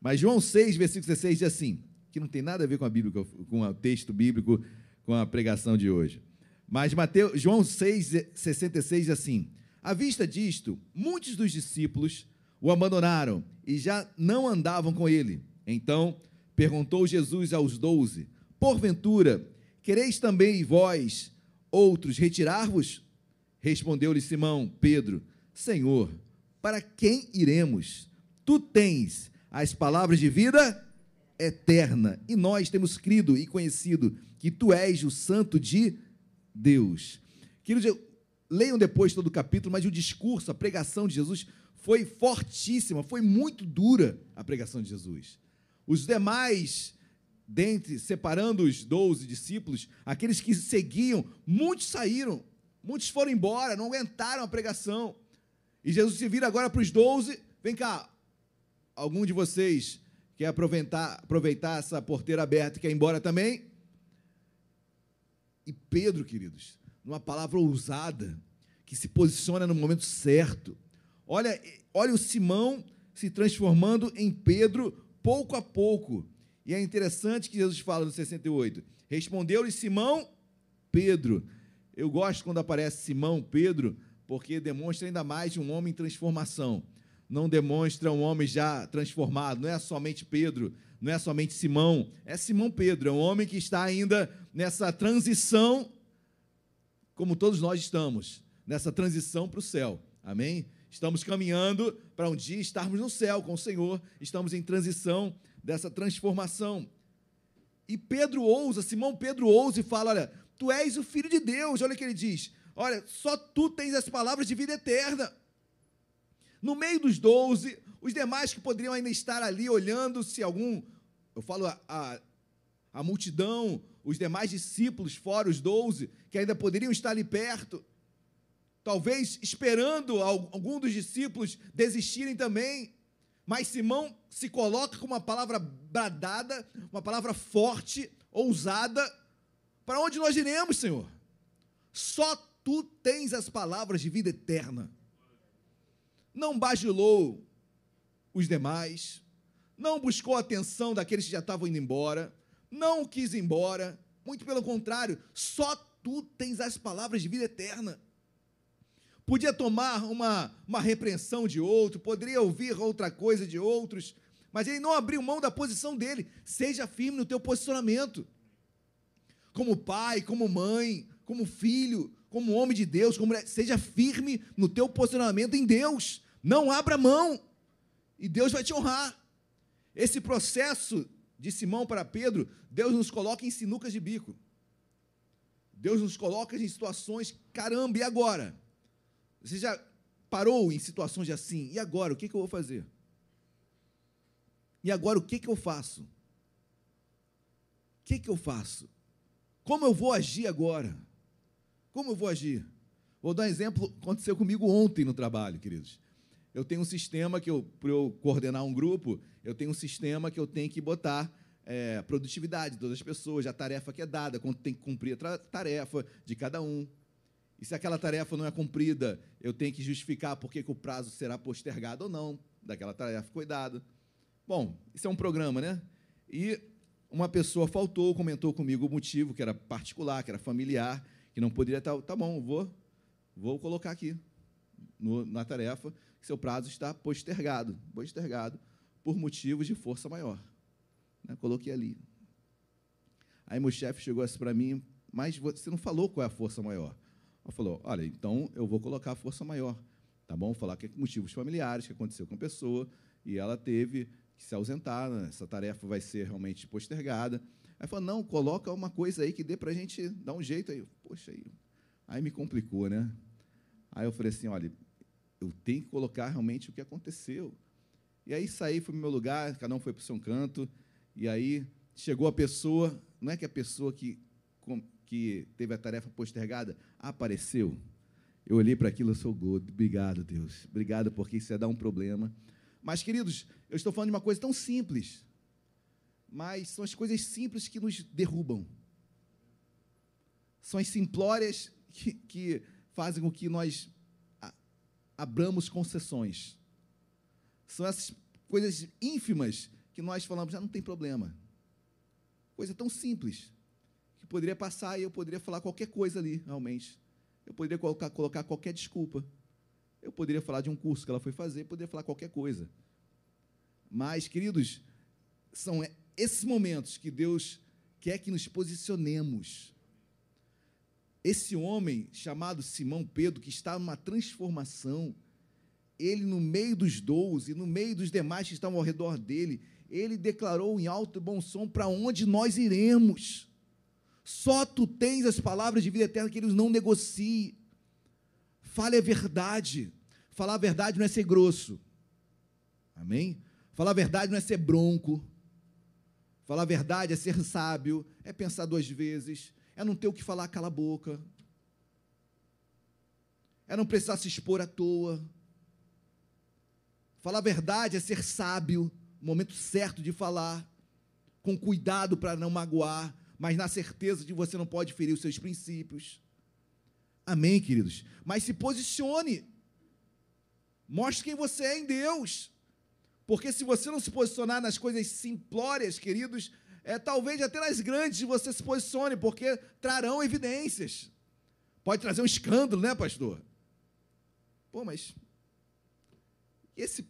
Mas João 6, versículo 16 diz assim, que não tem nada a ver com a Bíblia, com o texto bíblico, com a pregação de hoje. Mas Mateus, João 6, 66 diz assim: À vista disto, muitos dos discípulos o abandonaram e já não andavam com ele. Então perguntou Jesus aos doze: Porventura, quereis também vós, outros, retirar-vos? Respondeu-lhe Simão, Pedro: Senhor, para quem iremos? Tu tens as palavras de vida eterna, e nós temos crido e conhecido que tu és o Santo de Deus. Queridos, leiam depois todo o capítulo, mas o discurso, a pregação de Jesus foi fortíssima, foi muito dura a pregação de Jesus. Os demais, dentre, separando os doze discípulos, aqueles que seguiam, muitos saíram, muitos foram embora, não aguentaram a pregação. E Jesus se vira agora para os doze: vem cá, algum de vocês quer aproveitar, aproveitar essa porteira aberta e quer ir embora também? E Pedro, queridos, numa palavra ousada, que se posiciona no momento certo. Olha, olha o Simão se transformando em Pedro pouco a pouco. E é interessante que Jesus fala no 68. Respondeu-lhe Simão, Pedro. Eu gosto quando aparece Simão, Pedro, porque demonstra ainda mais de um homem em transformação. Não demonstra um homem já transformado. Não é somente Pedro, não é somente Simão. É Simão Pedro, é um homem que está ainda nessa transição, como todos nós estamos, nessa transição para o céu. Amém? Estamos caminhando para um dia estarmos no céu com o Senhor, estamos em transição dessa transformação. E Pedro ousa, Simão Pedro ousa e fala: Olha, tu és o filho de Deus. Olha o que ele diz: Olha, só tu tens as palavras de vida eterna. No meio dos doze, os demais que poderiam ainda estar ali olhando se algum, eu falo a, a, a multidão, os demais discípulos, fora os doze, que ainda poderiam estar ali perto, talvez esperando algum dos discípulos desistirem também. Mas Simão se coloca com uma palavra bradada, uma palavra forte, ousada. Para onde nós iremos, Senhor? Só tu tens as palavras de vida eterna. Não bajulou os demais, não buscou a atenção daqueles que já estavam indo embora, não quis ir embora, muito pelo contrário, só tu tens as palavras de vida eterna podia tomar uma, uma repreensão de outro, poderia ouvir outra coisa de outros, mas ele não abriu mão da posição dele. Seja firme no teu posicionamento. Como pai, como mãe, como filho, como homem de Deus, como seja firme no teu posicionamento em Deus. Não abra mão. E Deus vai te honrar. Esse processo de Simão para Pedro, Deus nos coloca em sinucas de bico. Deus nos coloca em situações, caramba, e agora? Você já parou em situações assim? E agora, o que, que eu vou fazer? E agora, o que, que eu faço? O que, que eu faço? Como eu vou agir agora? Como eu vou agir? Vou dar um exemplo, aconteceu comigo ontem no trabalho, queridos. Eu tenho um sistema que eu, para eu coordenar um grupo, eu tenho um sistema que eu tenho que botar é, produtividade de todas as pessoas, a tarefa que é dada, quando tem que cumprir a tarefa de cada um. E se aquela tarefa não é cumprida, eu tenho que justificar por que o prazo será postergado ou não daquela tarefa. Cuidado. Bom, isso é um programa, né? E uma pessoa faltou, comentou comigo o motivo, que era particular, que era familiar, que não poderia estar. Tá bom, vou, vou colocar aqui no, na tarefa que seu prazo está postergado postergado por motivos de força maior. Né? Coloquei ali. Aí meu chefe chegou assim para mim, mas você não falou qual é a força maior. Ela falou: olha, então eu vou colocar a força maior, tá bom? Falar que é motivos familiares que aconteceu com a pessoa e ela teve que se ausentar, né? essa tarefa vai ser realmente postergada. Aí falou: não, coloca uma coisa aí que dê para a gente dar um jeito aí. Poxa, aí, aí me complicou, né? Aí eu falei assim: olha, eu tenho que colocar realmente o que aconteceu. E aí saí, fui para meu lugar, cada um foi para o seu canto, e aí chegou a pessoa, não é que a pessoa que que teve a tarefa postergada apareceu. Eu olhei para aquilo, eu sou gordo. Obrigado, Deus. Obrigado, porque isso ia dar um problema. Mas, queridos, eu estou falando de uma coisa tão simples. Mas são as coisas simples que nos derrubam. São as simplórias que, que fazem com que nós abramos concessões. São essas coisas ínfimas que nós falamos, já ah, não tem problema. Coisa tão simples que poderia passar e eu poderia falar qualquer coisa ali, realmente. Eu poderia colocar, colocar qualquer desculpa. Eu poderia falar de um curso que ela foi fazer, poderia falar qualquer coisa. Mas, queridos, são esses momentos que Deus quer que nos posicionemos. Esse homem chamado Simão Pedro, que está numa transformação, ele, no meio dos doze, no meio dos demais que estavam ao redor dele, ele declarou em alto e bom som para onde nós iremos. Só tu tens as palavras de vida eterna que eles não negociem. Fale a verdade. Falar a verdade não é ser grosso. Amém? Falar a verdade não é ser bronco. Falar a verdade é ser sábio, é pensar duas vezes, é não ter o que falar, cala a boca. É não precisar se expor à toa. Falar a verdade é ser sábio, no momento certo de falar, com cuidado para não magoar, mas na certeza de que você não pode ferir os seus princípios. Amém, queridos? Mas se posicione. Mostre quem você é em Deus. Porque se você não se posicionar nas coisas simplórias, queridos, é, talvez até nas grandes você se posicione, porque trarão evidências. Pode trazer um escândalo, né, pastor? Pô, mas esse,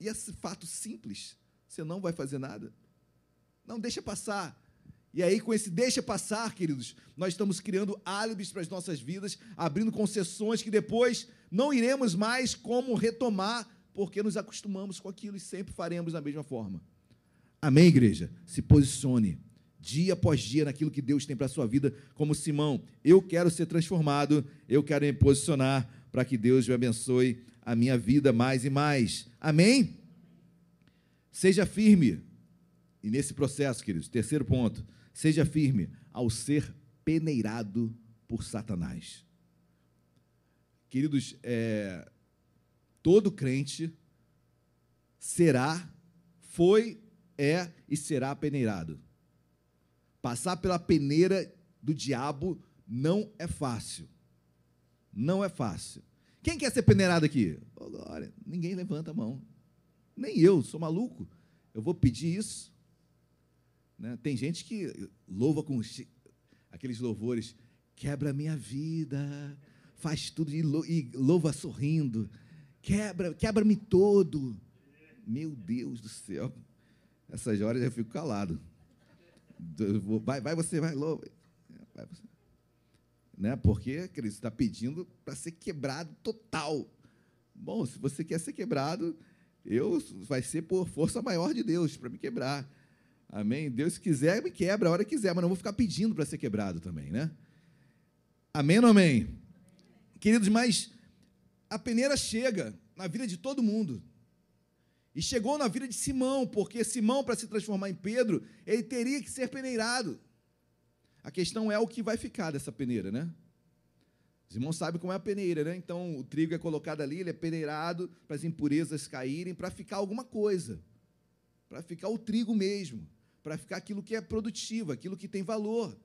esse fato simples, você não vai fazer nada? Não, deixa passar. E aí, com esse deixa passar, queridos, nós estamos criando álibis para as nossas vidas, abrindo concessões que depois não iremos mais como retomar, porque nos acostumamos com aquilo e sempre faremos da mesma forma. Amém, igreja? Se posicione dia após dia naquilo que Deus tem para a sua vida, como Simão. Eu quero ser transformado, eu quero me posicionar para que Deus me abençoe a minha vida mais e mais. Amém? Seja firme. E nesse processo, queridos, terceiro ponto, seja firme ao ser peneirado por Satanás. Queridos, é, todo crente será, foi, é e será peneirado. Passar pela peneira do diabo não é fácil. Não é fácil. Quem quer ser peneirado aqui? Oh, glória. Ninguém levanta a mão. Nem eu, sou maluco. Eu vou pedir isso. Né? Tem gente que louva com aqueles louvores, quebra minha vida, faz tudo e louva sorrindo, quebra, quebra-me todo. Meu Deus do céu. Essas horas eu fico calado. Vai, vai você, vai, louva. Vai você né? Porque Cristo está pedindo para ser quebrado total. Bom, se você quer ser quebrado, eu vai ser por força maior de Deus para me quebrar. Amém? Deus se quiser me quebra a hora que quiser, mas não vou ficar pedindo para ser quebrado também, né? Amém ou amém? Queridos, mas a peneira chega na vida de todo mundo. E chegou na vida de Simão, porque Simão, para se transformar em Pedro, ele teria que ser peneirado. A questão é o que vai ficar dessa peneira, né? Os irmãos sabem como é a peneira, né? Então, o trigo é colocado ali, ele é peneirado para as impurezas caírem, para ficar alguma coisa. Para ficar o trigo mesmo. Para ficar aquilo que é produtivo, aquilo que tem valor.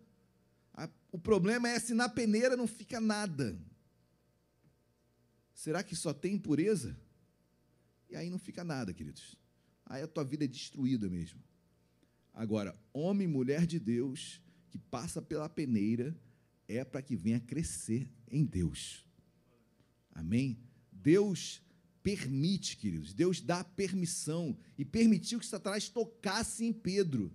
O problema é se na peneira não fica nada. Será que só tem impureza? E aí não fica nada, queridos. Aí a tua vida é destruída mesmo. Agora, homem e mulher de Deus que passa pela peneira é para que venha crescer em Deus. Amém? Deus permite, queridos, Deus dá permissão e permitiu que Satanás tocasse em Pedro.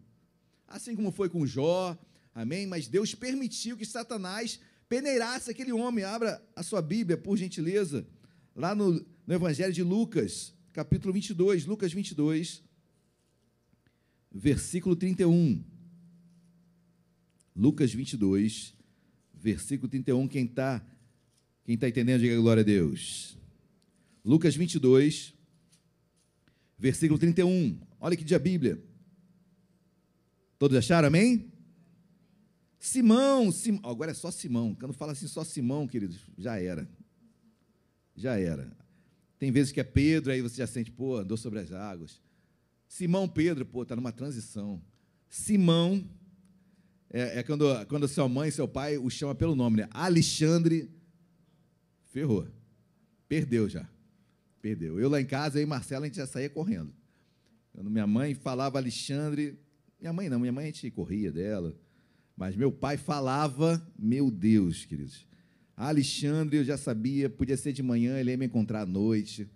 Assim como foi com Jó, amém? Mas Deus permitiu que Satanás peneirasse aquele homem. Abra a sua Bíblia, por gentileza, lá no, no Evangelho de Lucas, capítulo 22, Lucas 22, versículo 31. Lucas 22, versículo 31. Quem está quem tá entendendo, diga glória a Deus. Lucas 22, versículo 31. Olha que diz a Bíblia. Todos acharam, amém? Simão, Simão, agora é só Simão. Quando fala assim, só Simão, queridos, já era. já era. Tem vezes que é Pedro, aí você já sente, pô, andou sobre as águas. Simão Pedro, pô, está numa transição. Simão é, é, quando, quando sua mãe e seu pai o chama pelo nome, né? Alexandre ferrou. Perdeu já. Perdeu. Eu lá em casa, eu e Marcela, a gente já saía correndo. Quando minha mãe falava Alexandre, minha mãe não, minha mãe a gente corria dela. Mas meu pai falava, meu Deus, queridos. Alexandre, eu já sabia, podia ser de manhã, ele ia me encontrar à noite.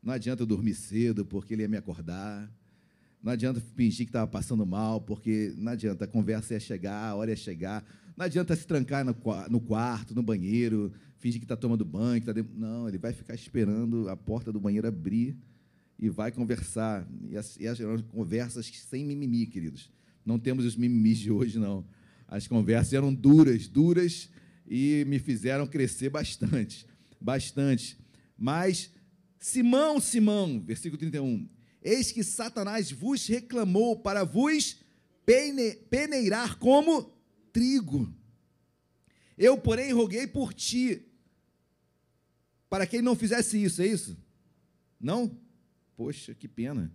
Não adianta dormir cedo, porque ele ia me acordar. Não adianta fingir que estava passando mal, porque não adianta, a conversa ia chegar, a hora ia chegar. Não adianta se trancar no, no quarto, no banheiro, fingir que está tomando banho. Tá dentro. Não, ele vai ficar esperando a porta do banheiro abrir e vai conversar. E as, e as conversas sem mimimi, queridos. Não temos os mimimis de hoje, não. As conversas eram duras, duras, e me fizeram crescer bastante. Bastante. Mas, Simão, Simão, versículo 31, Eis que Satanás vos reclamou para vos peneirar como trigo. Eu, porém, roguei por ti, para que ele não fizesse isso, é isso? Não? Poxa, que pena.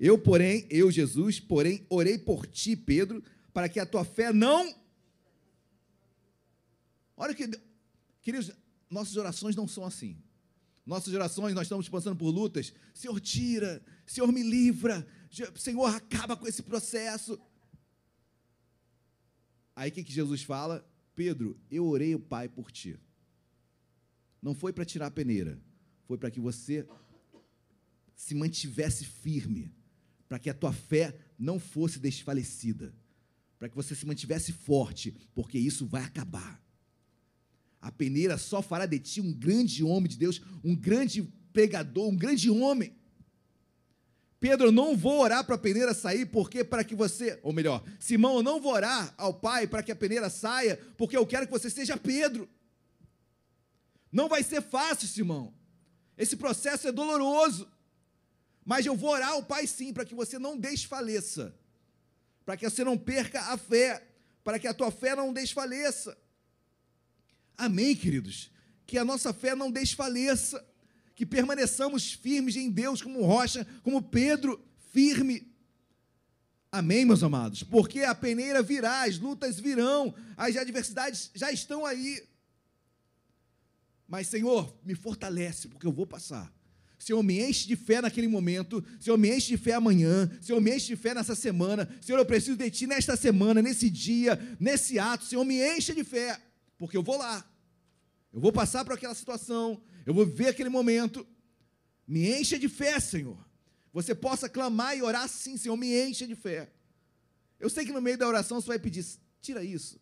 Eu, porém, eu, Jesus, porém, orei por ti, Pedro, para que a tua fé não. Olha que. Queridos, nossas orações não são assim. Nossas gerações, nós estamos passando por lutas. Senhor, tira. Senhor, me livra. Senhor, acaba com esse processo. Aí o que, que Jesus fala? Pedro, eu orei o Pai por ti. Não foi para tirar a peneira, foi para que você se mantivesse firme, para que a tua fé não fosse desfalecida, para que você se mantivesse forte, porque isso vai acabar. A peneira só fará de ti um grande homem de Deus, um grande pregador, um grande homem. Pedro, eu não vou orar para a peneira sair, porque para que você, ou melhor, Simão, eu não vou orar ao Pai para que a peneira saia, porque eu quero que você seja Pedro. Não vai ser fácil, Simão. Esse processo é doloroso. Mas eu vou orar ao Pai sim, para que você não desfaleça. Para que você não perca a fé, para que a tua fé não desfaleça. Amém, queridos? Que a nossa fé não desfaleça, que permaneçamos firmes em Deus, como rocha, como Pedro, firme. Amém, meus amados? Porque a peneira virá, as lutas virão, as adversidades já estão aí. Mas, Senhor, me fortalece, porque eu vou passar. Senhor, me enche de fé naquele momento. Senhor, me enche de fé amanhã. Senhor, me enche de fé nessa semana. Senhor, eu preciso de Ti nesta semana, nesse dia, nesse ato. Senhor, me enche de fé, porque eu vou lá. Eu vou passar por aquela situação, eu vou ver aquele momento. Me encha de fé, Senhor. Você possa clamar e orar sim, Senhor, me encha de fé. Eu sei que no meio da oração você vai pedir, tira isso.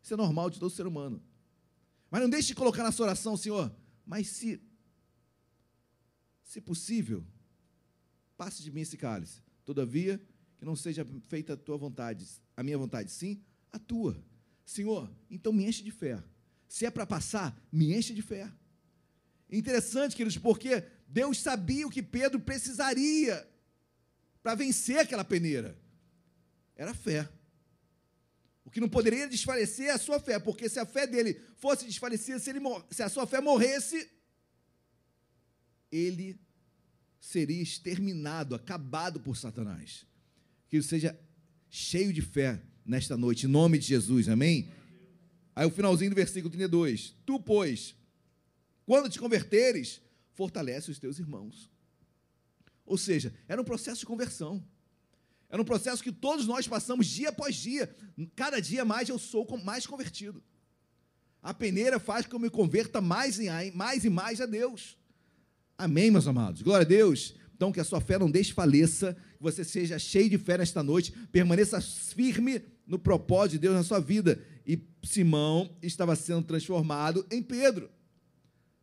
Isso é normal de todo ser humano. Mas não deixe de colocar na sua oração, Senhor, mas se, se possível, passe de mim esse cálice. Todavia, que não seja feita a tua vontade, a minha vontade, sim, a tua. Senhor, então me enche de fé. Se é para passar, me enche de fé. Interessante, queridos, porque Deus sabia o que Pedro precisaria para vencer aquela peneira. Era fé. O que não poderia desfalecer é a sua fé, porque se a fé dele fosse desfalecida, se, se a sua fé morresse, ele seria exterminado, acabado por Satanás. Que seja cheio de fé nesta noite, em nome de Jesus, amém? Aí o finalzinho do versículo 32. Tu, pois, quando te converteres, fortalece os teus irmãos. Ou seja, era um processo de conversão. Era um processo que todos nós passamos dia após dia. Cada dia mais eu sou mais convertido. A peneira faz com que eu me converta mais e mais, e mais a Deus. Amém, meus amados. Glória a Deus. Então, que a sua fé não desfaleça, que você seja cheio de fé nesta noite, permaneça firme no propósito de Deus na sua vida e Simão estava sendo transformado em Pedro.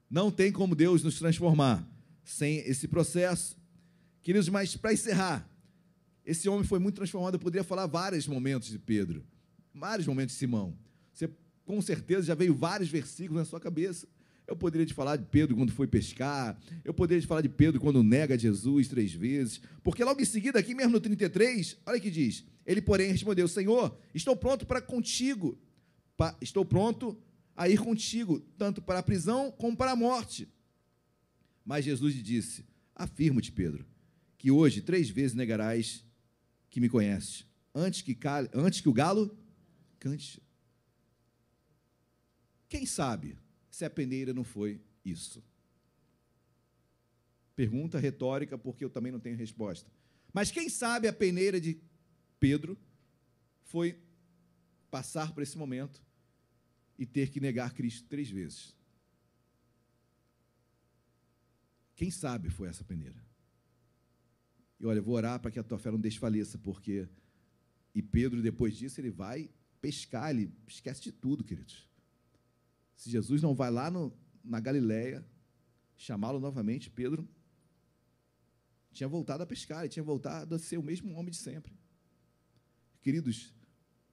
Não tem como Deus nos transformar sem esse processo. Queridos, mas para encerrar, esse homem foi muito transformado. Eu poderia falar vários momentos de Pedro, vários momentos de Simão. Você com certeza já veio vários versículos na sua cabeça. Eu poderia te falar de Pedro quando foi pescar. Eu poderia te falar de Pedro quando nega Jesus três vezes. Porque logo em seguida, aqui mesmo no 33, olha que diz. Ele, porém, respondeu: Senhor, estou pronto para contigo estou pronto a ir contigo, tanto para a prisão como para a morte. Mas Jesus lhe disse: Afirmo-te, Pedro, que hoje três vezes negarás que me conheces, antes que, antes que o galo cante. Quem sabe se a peneira não foi isso? Pergunta retórica, porque eu também não tenho resposta. Mas quem sabe a peneira de Pedro foi passar por esse momento e ter que negar Cristo três vezes. Quem sabe foi essa peneira? E olha, vou orar para que a tua fé não desfaleça, porque. E Pedro, depois disso, ele vai pescar, ele esquece de tudo, queridos. Se Jesus não vai lá no, na Galileia chamá-lo novamente, Pedro tinha voltado a pescar, ele tinha voltado a ser o mesmo homem de sempre. Queridos,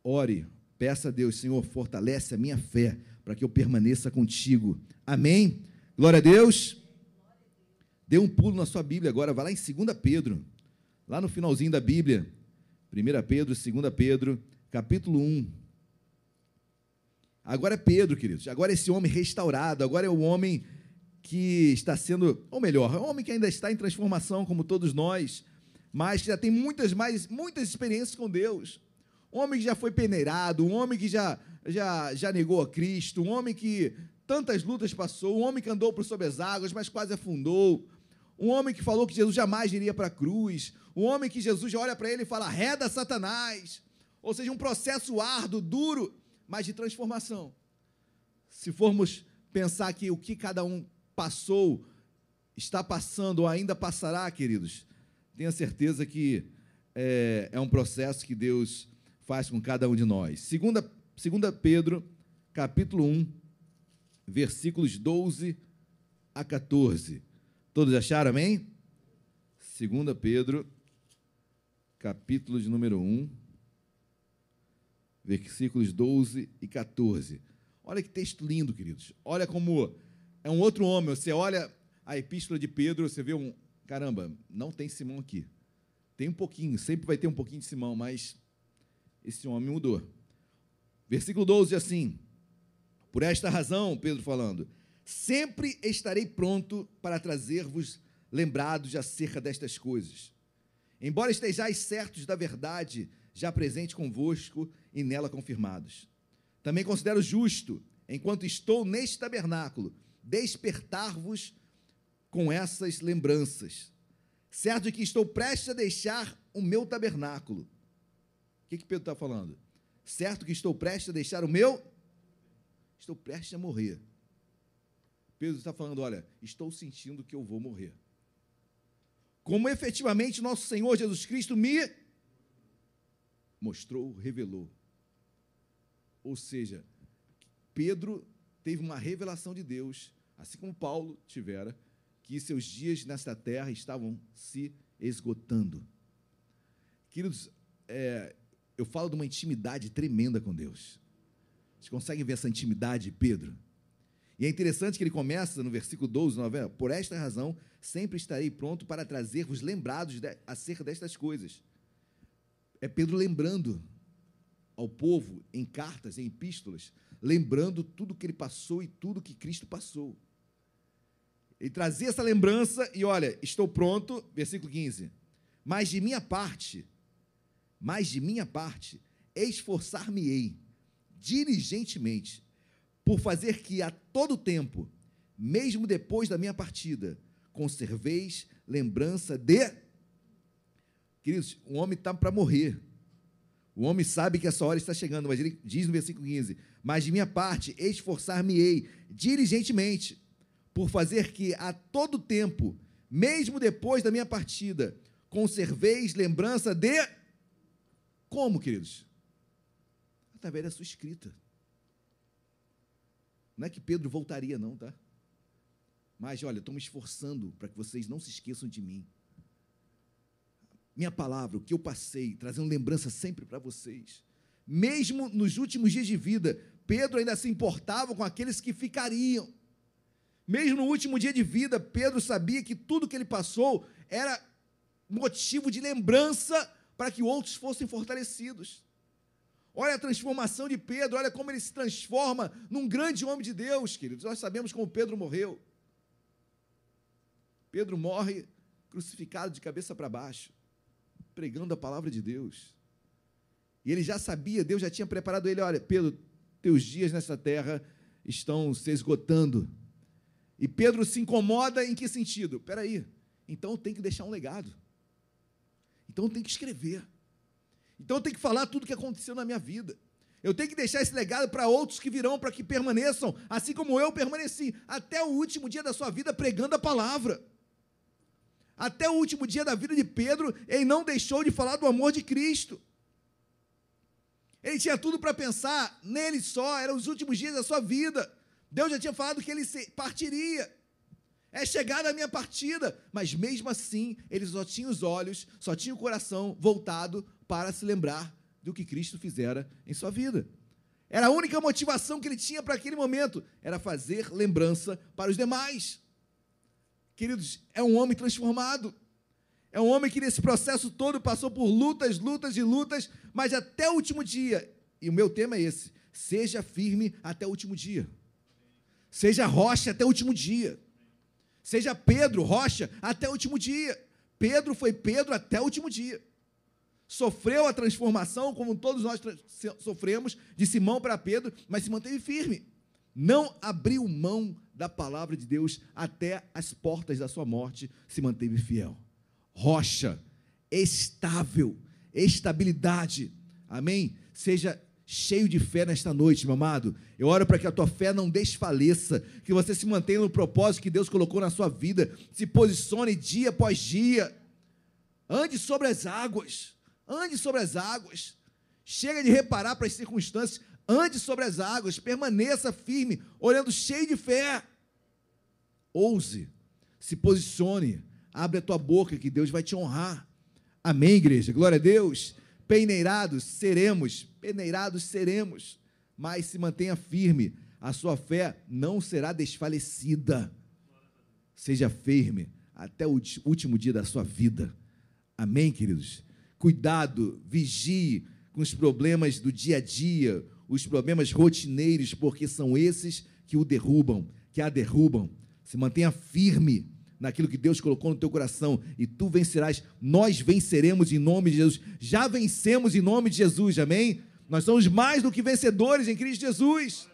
ore, peça a Deus, Senhor, fortalece a minha fé para que eu permaneça contigo. Amém? Glória a Deus. Dê um pulo na sua Bíblia agora, vai lá em 2 Pedro, lá no finalzinho da Bíblia. 1 Pedro, 2 Pedro, capítulo 1. Agora é Pedro, queridos. Agora é esse homem restaurado, agora é o homem que está sendo, ou melhor, é um homem que ainda está em transformação, como todos nós, mas que já tem muitas mais muitas experiências com Deus. Um homem que já foi peneirado, um homem que já já já negou a Cristo, um homem que tantas lutas passou, um homem que andou por sobre as águas, mas quase afundou, um homem que falou que Jesus jamais iria para a cruz, um homem que Jesus olha para ele e fala: "Reda Satanás". Ou seja, um processo árduo, duro, mas de transformação. Se formos pensar que o que cada um passou, está passando ou ainda passará, queridos, tenha certeza que é, é, um processo que Deus faz com cada um de nós. Segunda, segunda Pedro, capítulo 1, versículos 12 a 14. Todos acharam, amém? Segunda Pedro, capítulo de número 1, versículos 12 e 14. Olha que texto lindo, queridos. Olha como é um outro homem. Você olha a epístola de Pedro, você vê um. Caramba, não tem Simão aqui. Tem um pouquinho, sempre vai ter um pouquinho de Simão, mas esse homem mudou. Versículo 12 assim: Por esta razão, Pedro falando, sempre estarei pronto para trazer-vos lembrados acerca destas coisas. Embora estejais certos da verdade, já presente convosco e nela confirmados. Também considero justo, enquanto estou neste tabernáculo, despertar-vos com essas lembranças, certo de que estou prestes a deixar o meu tabernáculo. O que, que Pedro está falando? Certo que estou prestes a deixar o meu, estou prestes a morrer. Pedro está falando: olha, estou sentindo que eu vou morrer. Como efetivamente nosso Senhor Jesus Cristo me mostrou, revelou. Ou seja, Pedro teve uma revelação de Deus, assim como Paulo tivera, que seus dias nesta terra estavam se esgotando. Queridos, é, eu falo de uma intimidade tremenda com Deus. Vocês conseguem ver essa intimidade, Pedro? E é interessante que ele começa no versículo 12, 9, por esta razão, sempre estarei pronto para trazer-vos lembrados de, acerca destas coisas. É Pedro lembrando ao povo em cartas, em epístolas, lembrando tudo que ele passou e tudo que Cristo passou. Ele trazia essa lembrança e olha, estou pronto, versículo 15. Mas de minha parte, mas de minha parte, esforçar-me-ei diligentemente por fazer que a todo tempo, mesmo depois da minha partida, conserveis lembrança de. Queridos, o homem está para morrer. O homem sabe que essa hora está chegando, mas ele diz no versículo 15: Mas de minha parte, esforçar-me-ei diligentemente, por fazer que a todo tempo, mesmo depois da minha partida, conserveis lembrança de. Como, queridos? Através da sua escrita. Não é que Pedro voltaria, não, tá? Mas, olha, estou me esforçando para que vocês não se esqueçam de mim minha palavra, o que eu passei, trazendo lembrança sempre para vocês. Mesmo nos últimos dias de vida, Pedro ainda se importava com aqueles que ficariam. Mesmo no último dia de vida, Pedro sabia que tudo que ele passou era motivo de lembrança para que outros fossem fortalecidos. Olha a transformação de Pedro, olha como ele se transforma num grande homem de Deus, queridos. Nós sabemos como Pedro morreu. Pedro morre crucificado de cabeça para baixo, pregando a palavra de Deus. E ele já sabia, Deus já tinha preparado ele: olha, Pedro, teus dias nessa terra estão se esgotando. E Pedro se incomoda em que sentido? Peraí, então tem que deixar um legado. Então tem que escrever. Então tenho que falar tudo o que aconteceu na minha vida. Eu tenho que deixar esse legado para outros que virão, para que permaneçam, assim como eu permaneci, até o último dia da sua vida pregando a palavra. Até o último dia da vida de Pedro, ele não deixou de falar do amor de Cristo. Ele tinha tudo para pensar nele só, eram os últimos dias da sua vida. Deus já tinha falado que ele partiria. É chegada a minha partida. Mas mesmo assim, ele só tinha os olhos, só tinha o coração voltado para se lembrar do que Cristo fizera em sua vida. Era a única motivação que ele tinha para aquele momento, era fazer lembrança para os demais. Queridos, é um homem transformado. É um homem que nesse processo todo passou por lutas, lutas e lutas, mas até o último dia. E o meu tema é esse: seja firme até o último dia. Seja rocha até o último dia. Seja Pedro, rocha até o último dia. Pedro foi Pedro até o último dia sofreu a transformação, como todos nós sofremos, de Simão para Pedro, mas se manteve firme. Não abriu mão da palavra de Deus até as portas da sua morte, se manteve fiel. Rocha, estável, estabilidade. Amém? Seja cheio de fé nesta noite, meu amado. Eu oro para que a tua fé não desfaleça, que você se mantenha no propósito que Deus colocou na sua vida, se posicione dia após dia. Ande sobre as águas. Ande sobre as águas. Chega de reparar para as circunstâncias. Ande sobre as águas. Permaneça firme, olhando cheio de fé. Ouse. Se posicione. Abre a tua boca que Deus vai te honrar. Amém, igreja? Glória a Deus. Peneirados seremos. Peneirados seremos. Mas se mantenha firme. A sua fé não será desfalecida. Seja firme até o último dia da sua vida. Amém, queridos? cuidado, vigie com os problemas do dia a dia, os problemas rotineiros, porque são esses que o derrubam, que a derrubam. Se mantenha firme naquilo que Deus colocou no teu coração e tu vencerás. Nós venceremos em nome de Jesus. Já vencemos em nome de Jesus, amém? Nós somos mais do que vencedores em Cristo Jesus.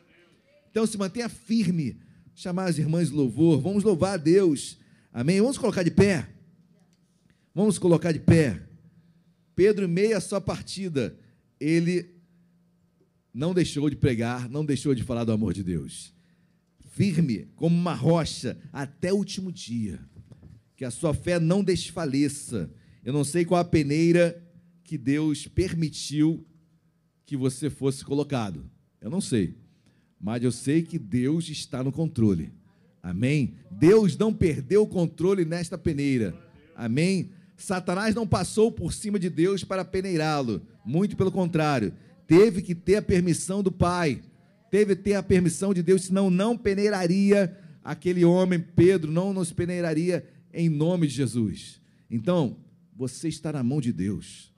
Então se mantenha firme. Chamar as irmãs de louvor, vamos louvar a Deus. Amém? Vamos colocar de pé. Vamos colocar de pé. Pedro, à sua partida, ele não deixou de pregar, não deixou de falar do amor de Deus. Firme como uma rocha até o último dia. Que a sua fé não desfaleça. Eu não sei qual a peneira que Deus permitiu que você fosse colocado. Eu não sei. Mas eu sei que Deus está no controle. Amém? Deus não perdeu o controle nesta peneira. Amém? Satanás não passou por cima de Deus para peneirá-lo, muito pelo contrário, teve que ter a permissão do Pai, teve que ter a permissão de Deus, senão não peneiraria aquele homem, Pedro, não nos peneiraria em nome de Jesus. Então, você está na mão de Deus,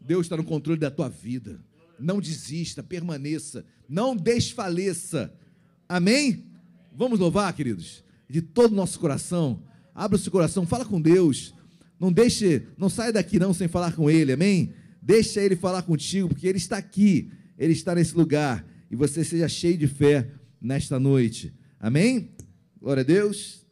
Deus está no controle da tua vida. Não desista, permaneça, não desfaleça. Amém? Vamos louvar, queridos, de todo o nosso coração. Abra o seu coração, fala com Deus. Não deixe, não saia daqui não sem falar com ele, amém? Deixa ele falar contigo, porque ele está aqui, ele está nesse lugar, e você seja cheio de fé nesta noite. Amém? Glória a Deus.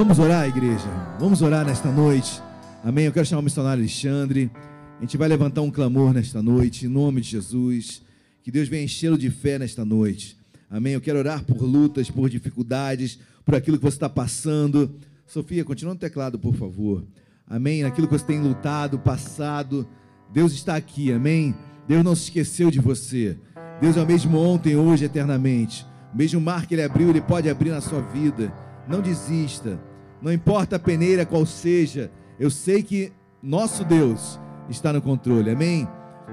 Vamos orar, igreja. Vamos orar nesta noite. Amém. Eu quero chamar o missionário Alexandre. A gente vai levantar um clamor nesta noite, em nome de Jesus. Que Deus venha enchê-lo de fé nesta noite. Amém. Eu quero orar por lutas, por dificuldades, por aquilo que você está passando. Sofia, continua no teclado, por favor. Amém. Naquilo que você tem lutado, passado. Deus está aqui. Amém. Deus não se esqueceu de você. Deus é o mesmo ontem, hoje, eternamente. O mesmo mar que Ele abriu, Ele pode abrir na sua vida. Não desista. Não importa a peneira qual seja. Eu sei que nosso Deus está no controle. Amém?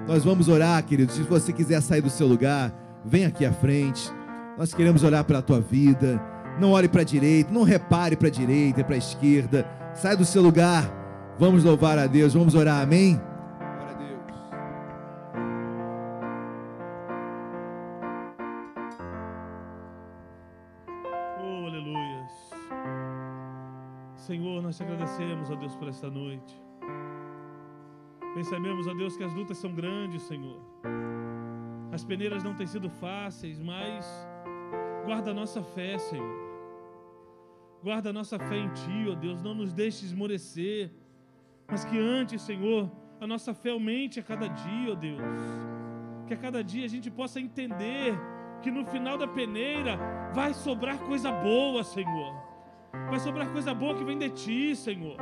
Nós vamos orar, querido. Se você quiser sair do seu lugar, vem aqui à frente. Nós queremos orar pela tua vida. Não olhe para a direita, não repare para a direita e para a esquerda. Sai do seu lugar. Vamos louvar a Deus, vamos orar. Amém? Nós te agradecemos, ó Deus, por esta noite. Bem sabemos, ó Deus, que as lutas são grandes, Senhor. As peneiras não têm sido fáceis, mas guarda a nossa fé, Senhor. Guarda a nossa fé em Ti, ó Deus. Não nos deixe esmorecer, mas que antes, Senhor, a nossa fé aumente a cada dia, ó Deus. Que a cada dia a gente possa entender que no final da peneira vai sobrar coisa boa, Senhor. Vai sobrar coisa boa que vem de ti, Senhor.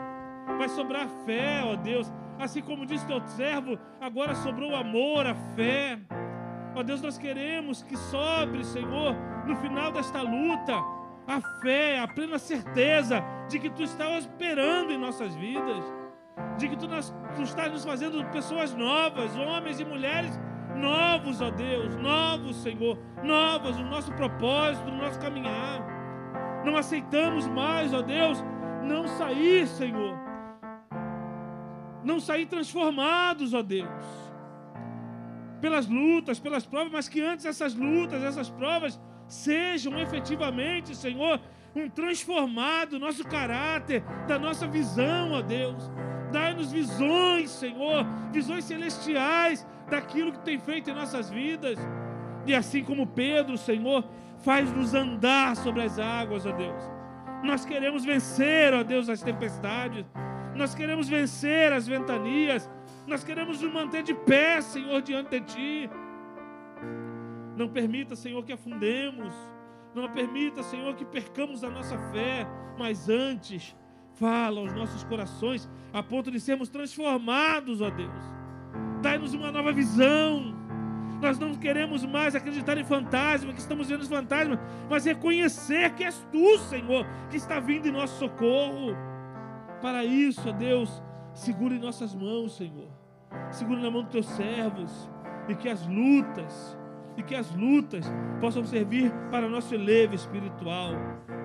Vai sobrar fé, ó Deus. Assim como disse teu servo, agora sobrou o amor, a fé. Ó Deus, nós queremos que sobre, Senhor, no final desta luta, a fé, a plena certeza de que tu estás operando em nossas vidas, de que tu, nas, tu estás nos fazendo pessoas novas, homens e mulheres novos, ó Deus, novos, Senhor, novos no nosso propósito, no nosso caminhar. Não aceitamos mais, ó Deus, não sair, Senhor, não sair transformados, ó Deus, pelas lutas, pelas provas, mas que antes essas lutas, essas provas sejam efetivamente, Senhor, um transformado nosso caráter, da nossa visão, ó Deus. Dai-nos visões, Senhor, visões celestiais daquilo que tem feito em nossas vidas. E assim como Pedro, Senhor, faz-nos andar sobre as águas, ó Deus. Nós queremos vencer, ó Deus, as tempestades. Nós queremos vencer as ventanias. Nós queremos nos manter de pé, Senhor, diante de Ti. Não permita, Senhor, que afundemos. Não permita, Senhor, que percamos a nossa fé. Mas antes, fala aos nossos corações a ponto de sermos transformados, ó Deus. Dai-nos uma nova visão. Nós não queremos mais acreditar em fantasma, que estamos vendo os fantasmas, mas reconhecer que és tu, Senhor, que está vindo em nosso socorro. Para isso, ó Deus, segure em nossas mãos, Senhor. Segure na mão dos teus servos. E que as lutas, e que as lutas possam servir para nosso elevo espiritual.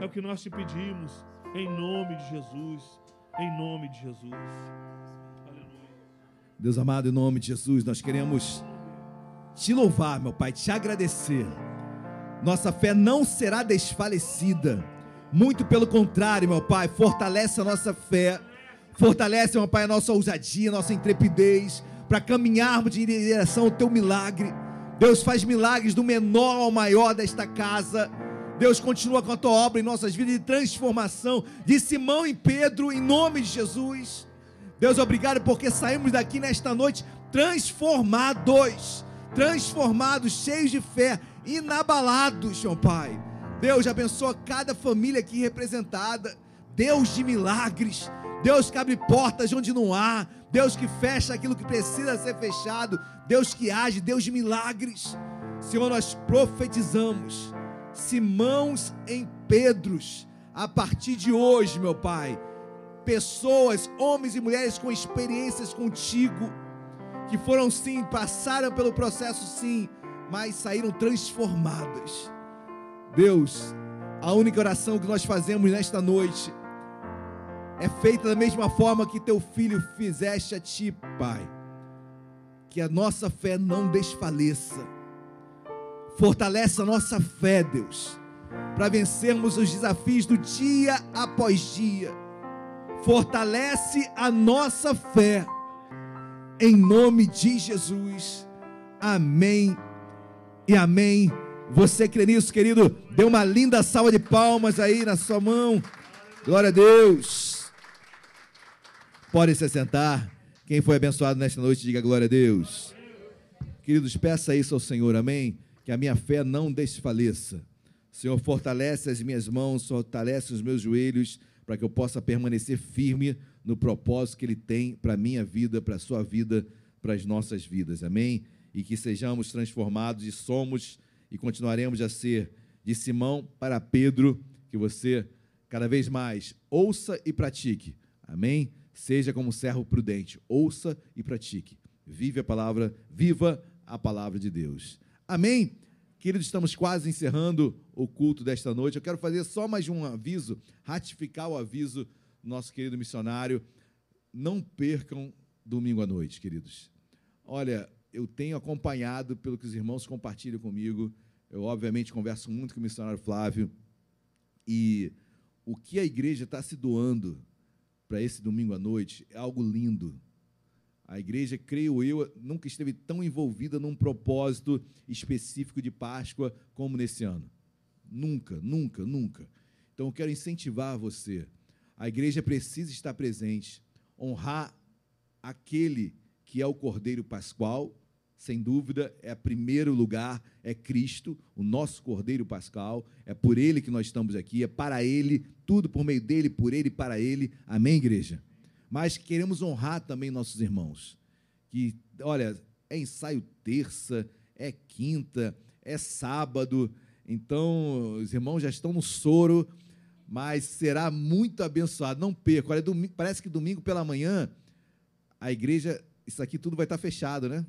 É o que nós te pedimos, em nome de Jesus. Em nome de Jesus. Deus amado, em nome de Jesus, nós queremos te louvar, meu Pai, te agradecer. Nossa fé não será desfalecida. Muito pelo contrário, meu Pai, fortalece a nossa fé. Fortalece, meu Pai, a nossa ousadia, a nossa intrepidez, para caminharmos em direção ao teu milagre. Deus faz milagres do menor ao maior desta casa. Deus continua com a tua obra em nossas vidas de transformação, de Simão e Pedro, em nome de Jesus. Deus, obrigado porque saímos daqui nesta noite transformados, transformados, cheios de fé, inabalados, meu Pai. Deus abençoa cada família aqui representada. Deus de milagres. Deus que abre portas onde não há. Deus que fecha aquilo que precisa ser fechado. Deus que age, Deus de milagres. Senhor, nós profetizamos Simãos em Pedros, a partir de hoje, meu Pai. Pessoas, homens e mulheres com experiências contigo, que foram sim, passaram pelo processo sim, mas saíram transformadas. Deus, a única oração que nós fazemos nesta noite é feita da mesma forma que teu filho fizeste a ti, Pai. Que a nossa fé não desfaleça Fortalece a nossa fé, Deus, para vencermos os desafios do dia após dia. Fortalece a nossa fé, em nome de Jesus. Amém e amém. Você crê nisso, querido? Dê uma linda salva de palmas aí na sua mão. Glória a Deus. Pode se sentar. Quem foi abençoado nesta noite, diga glória a Deus. Queridos, peça isso ao Senhor, amém que a minha fé não desfaleça. Senhor, fortalece as minhas mãos, fortalece os meus joelhos, para que eu possa permanecer firme no propósito que Ele tem para a minha vida, para a sua vida, para as nossas vidas. Amém? E que sejamos transformados e somos e continuaremos a ser de Simão para Pedro, que você cada vez mais ouça e pratique. Amém? Seja como servo prudente, ouça e pratique. Vive a palavra, viva a palavra de Deus. Amém? Queridos, estamos quase encerrando o culto desta noite. Eu quero fazer só mais um aviso, ratificar o aviso nosso querido missionário. Não percam domingo à noite, queridos. Olha, eu tenho acompanhado pelo que os irmãos compartilham comigo. Eu, obviamente, converso muito com o missionário Flávio. E o que a igreja está se doando para esse domingo à noite é algo lindo. A igreja, creio eu, nunca esteve tão envolvida num propósito específico de Páscoa como nesse ano. Nunca, nunca, nunca. Então eu quero incentivar você. A igreja precisa estar presente, honrar aquele que é o Cordeiro Pascual, sem dúvida, é primeiro lugar, é Cristo, o nosso Cordeiro Pascal, é por ele que nós estamos aqui, é para ele, tudo por meio dele, por ele e para ele. Amém, igreja? mas queremos honrar também nossos irmãos. Que, olha, é ensaio terça, é quinta, é sábado, então os irmãos já estão no soro, mas será muito abençoado. Não perca. Olha, domingo, parece que domingo pela manhã a igreja, isso aqui tudo vai estar fechado, né?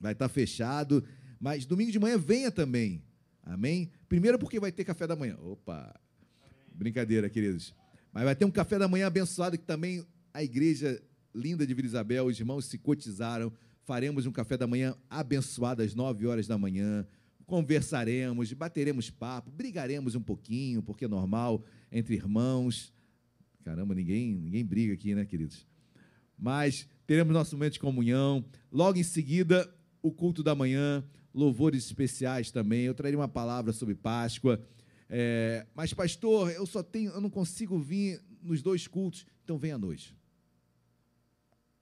Vai estar fechado, mas domingo de manhã venha também. Amém? Primeiro porque vai ter café da manhã. Opa! Brincadeira, queridos. Mas vai ter um café da manhã abençoado que também a igreja linda de Vila Isabel, os irmãos se cotizaram. Faremos um café da manhã abençoado às 9 horas da manhã. Conversaremos, bateremos papo, brigaremos um pouquinho, porque é normal, entre irmãos. Caramba, ninguém, ninguém briga aqui, né, queridos? Mas teremos nosso momento de comunhão. Logo em seguida, o culto da manhã, louvores especiais também. Eu trarei uma palavra sobre Páscoa. É, mas, pastor, eu só tenho, eu não consigo vir nos dois cultos. Então vem à noite.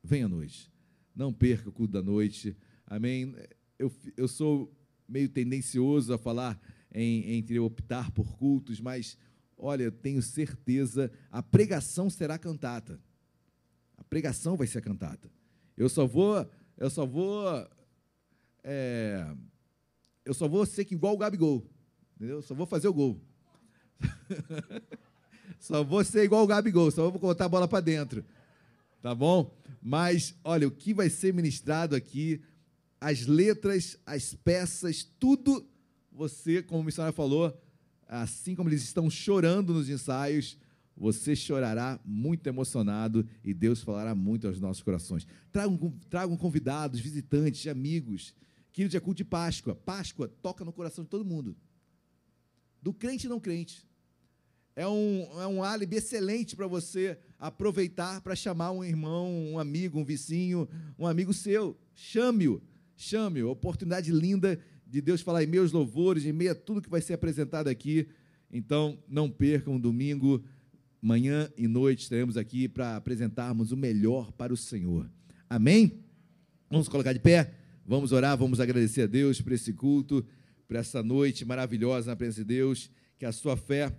Vem à noite. Não perca o culto da noite. Amém? Eu, eu sou meio tendencioso a falar em, entre optar por cultos, mas olha, eu tenho certeza, a pregação será cantata. A pregação vai ser cantata. Eu só vou, eu só vou, é, eu só vou ser igual o Gabigol. Entendeu? Só vou fazer o gol. só vou ser igual o Gabigol, só vou botar a bola para dentro. Tá bom? Mas, olha, o que vai ser ministrado aqui, as letras, as peças, tudo, você, como o missionário falou, assim como eles estão chorando nos ensaios, você chorará muito emocionado e Deus falará muito aos nossos corações. Tragam, tragam convidados, visitantes, amigos. Querido, é culto de Páscoa. Páscoa toca no coração de todo mundo. Do crente e não crente. É um, é um álibi excelente para você aproveitar para chamar um irmão, um amigo, um vizinho, um amigo seu. Chame-o, chame-o. Oportunidade linda de Deus falar em meus louvores, em meio a tudo que vai ser apresentado aqui. Então, não percam domingo manhã e noite estaremos aqui para apresentarmos o melhor para o Senhor. Amém? Vamos colocar de pé, vamos orar, vamos agradecer a Deus por esse culto, por essa noite maravilhosa na presença de Deus, que a sua fé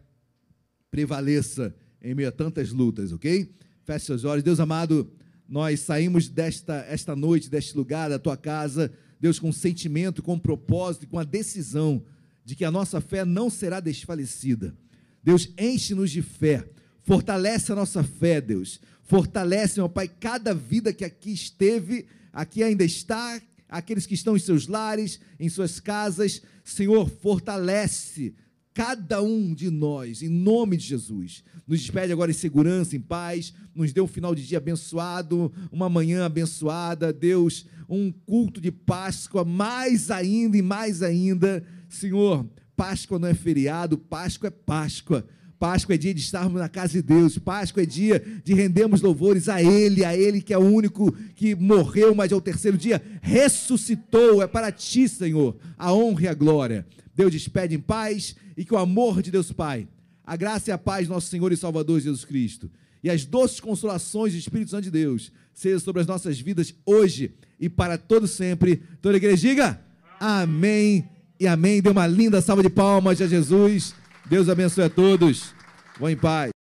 prevaleça em meio a tantas lutas, ok? Feche seus olhos. Deus amado, nós saímos desta esta noite, deste lugar, da tua casa, Deus, com sentimento, com propósito, com a decisão de que a nossa fé não será desfalecida. Deus, enche-nos de fé Fortalece a nossa fé, Deus. Fortalece, meu Pai, cada vida que aqui esteve, aqui ainda está, aqueles que estão em seus lares, em suas casas. Senhor, fortalece cada um de nós, em nome de Jesus. Nos despede agora em segurança, em paz, nos dê um final de dia abençoado, uma manhã abençoada, Deus, um culto de Páscoa, mais ainda e mais ainda. Senhor, Páscoa não é feriado, Páscoa é Páscoa. Páscoa é dia de estarmos na casa de Deus. Páscoa é dia de rendermos louvores a Ele, a Ele que é o único que morreu, mas ao terceiro dia ressuscitou. É para Ti, Senhor, a honra e a glória. Deus despede em paz e que o amor de Deus Pai, a graça e a paz do nosso Senhor e Salvador Jesus Cristo e as doces consolações do Espírito Santo de Deus sejam sobre as nossas vidas hoje e para todo sempre. Toda a igreja diga amém e amém. Dê uma linda salva de palmas a Jesus. Deus abençoe a todos. Vão em paz.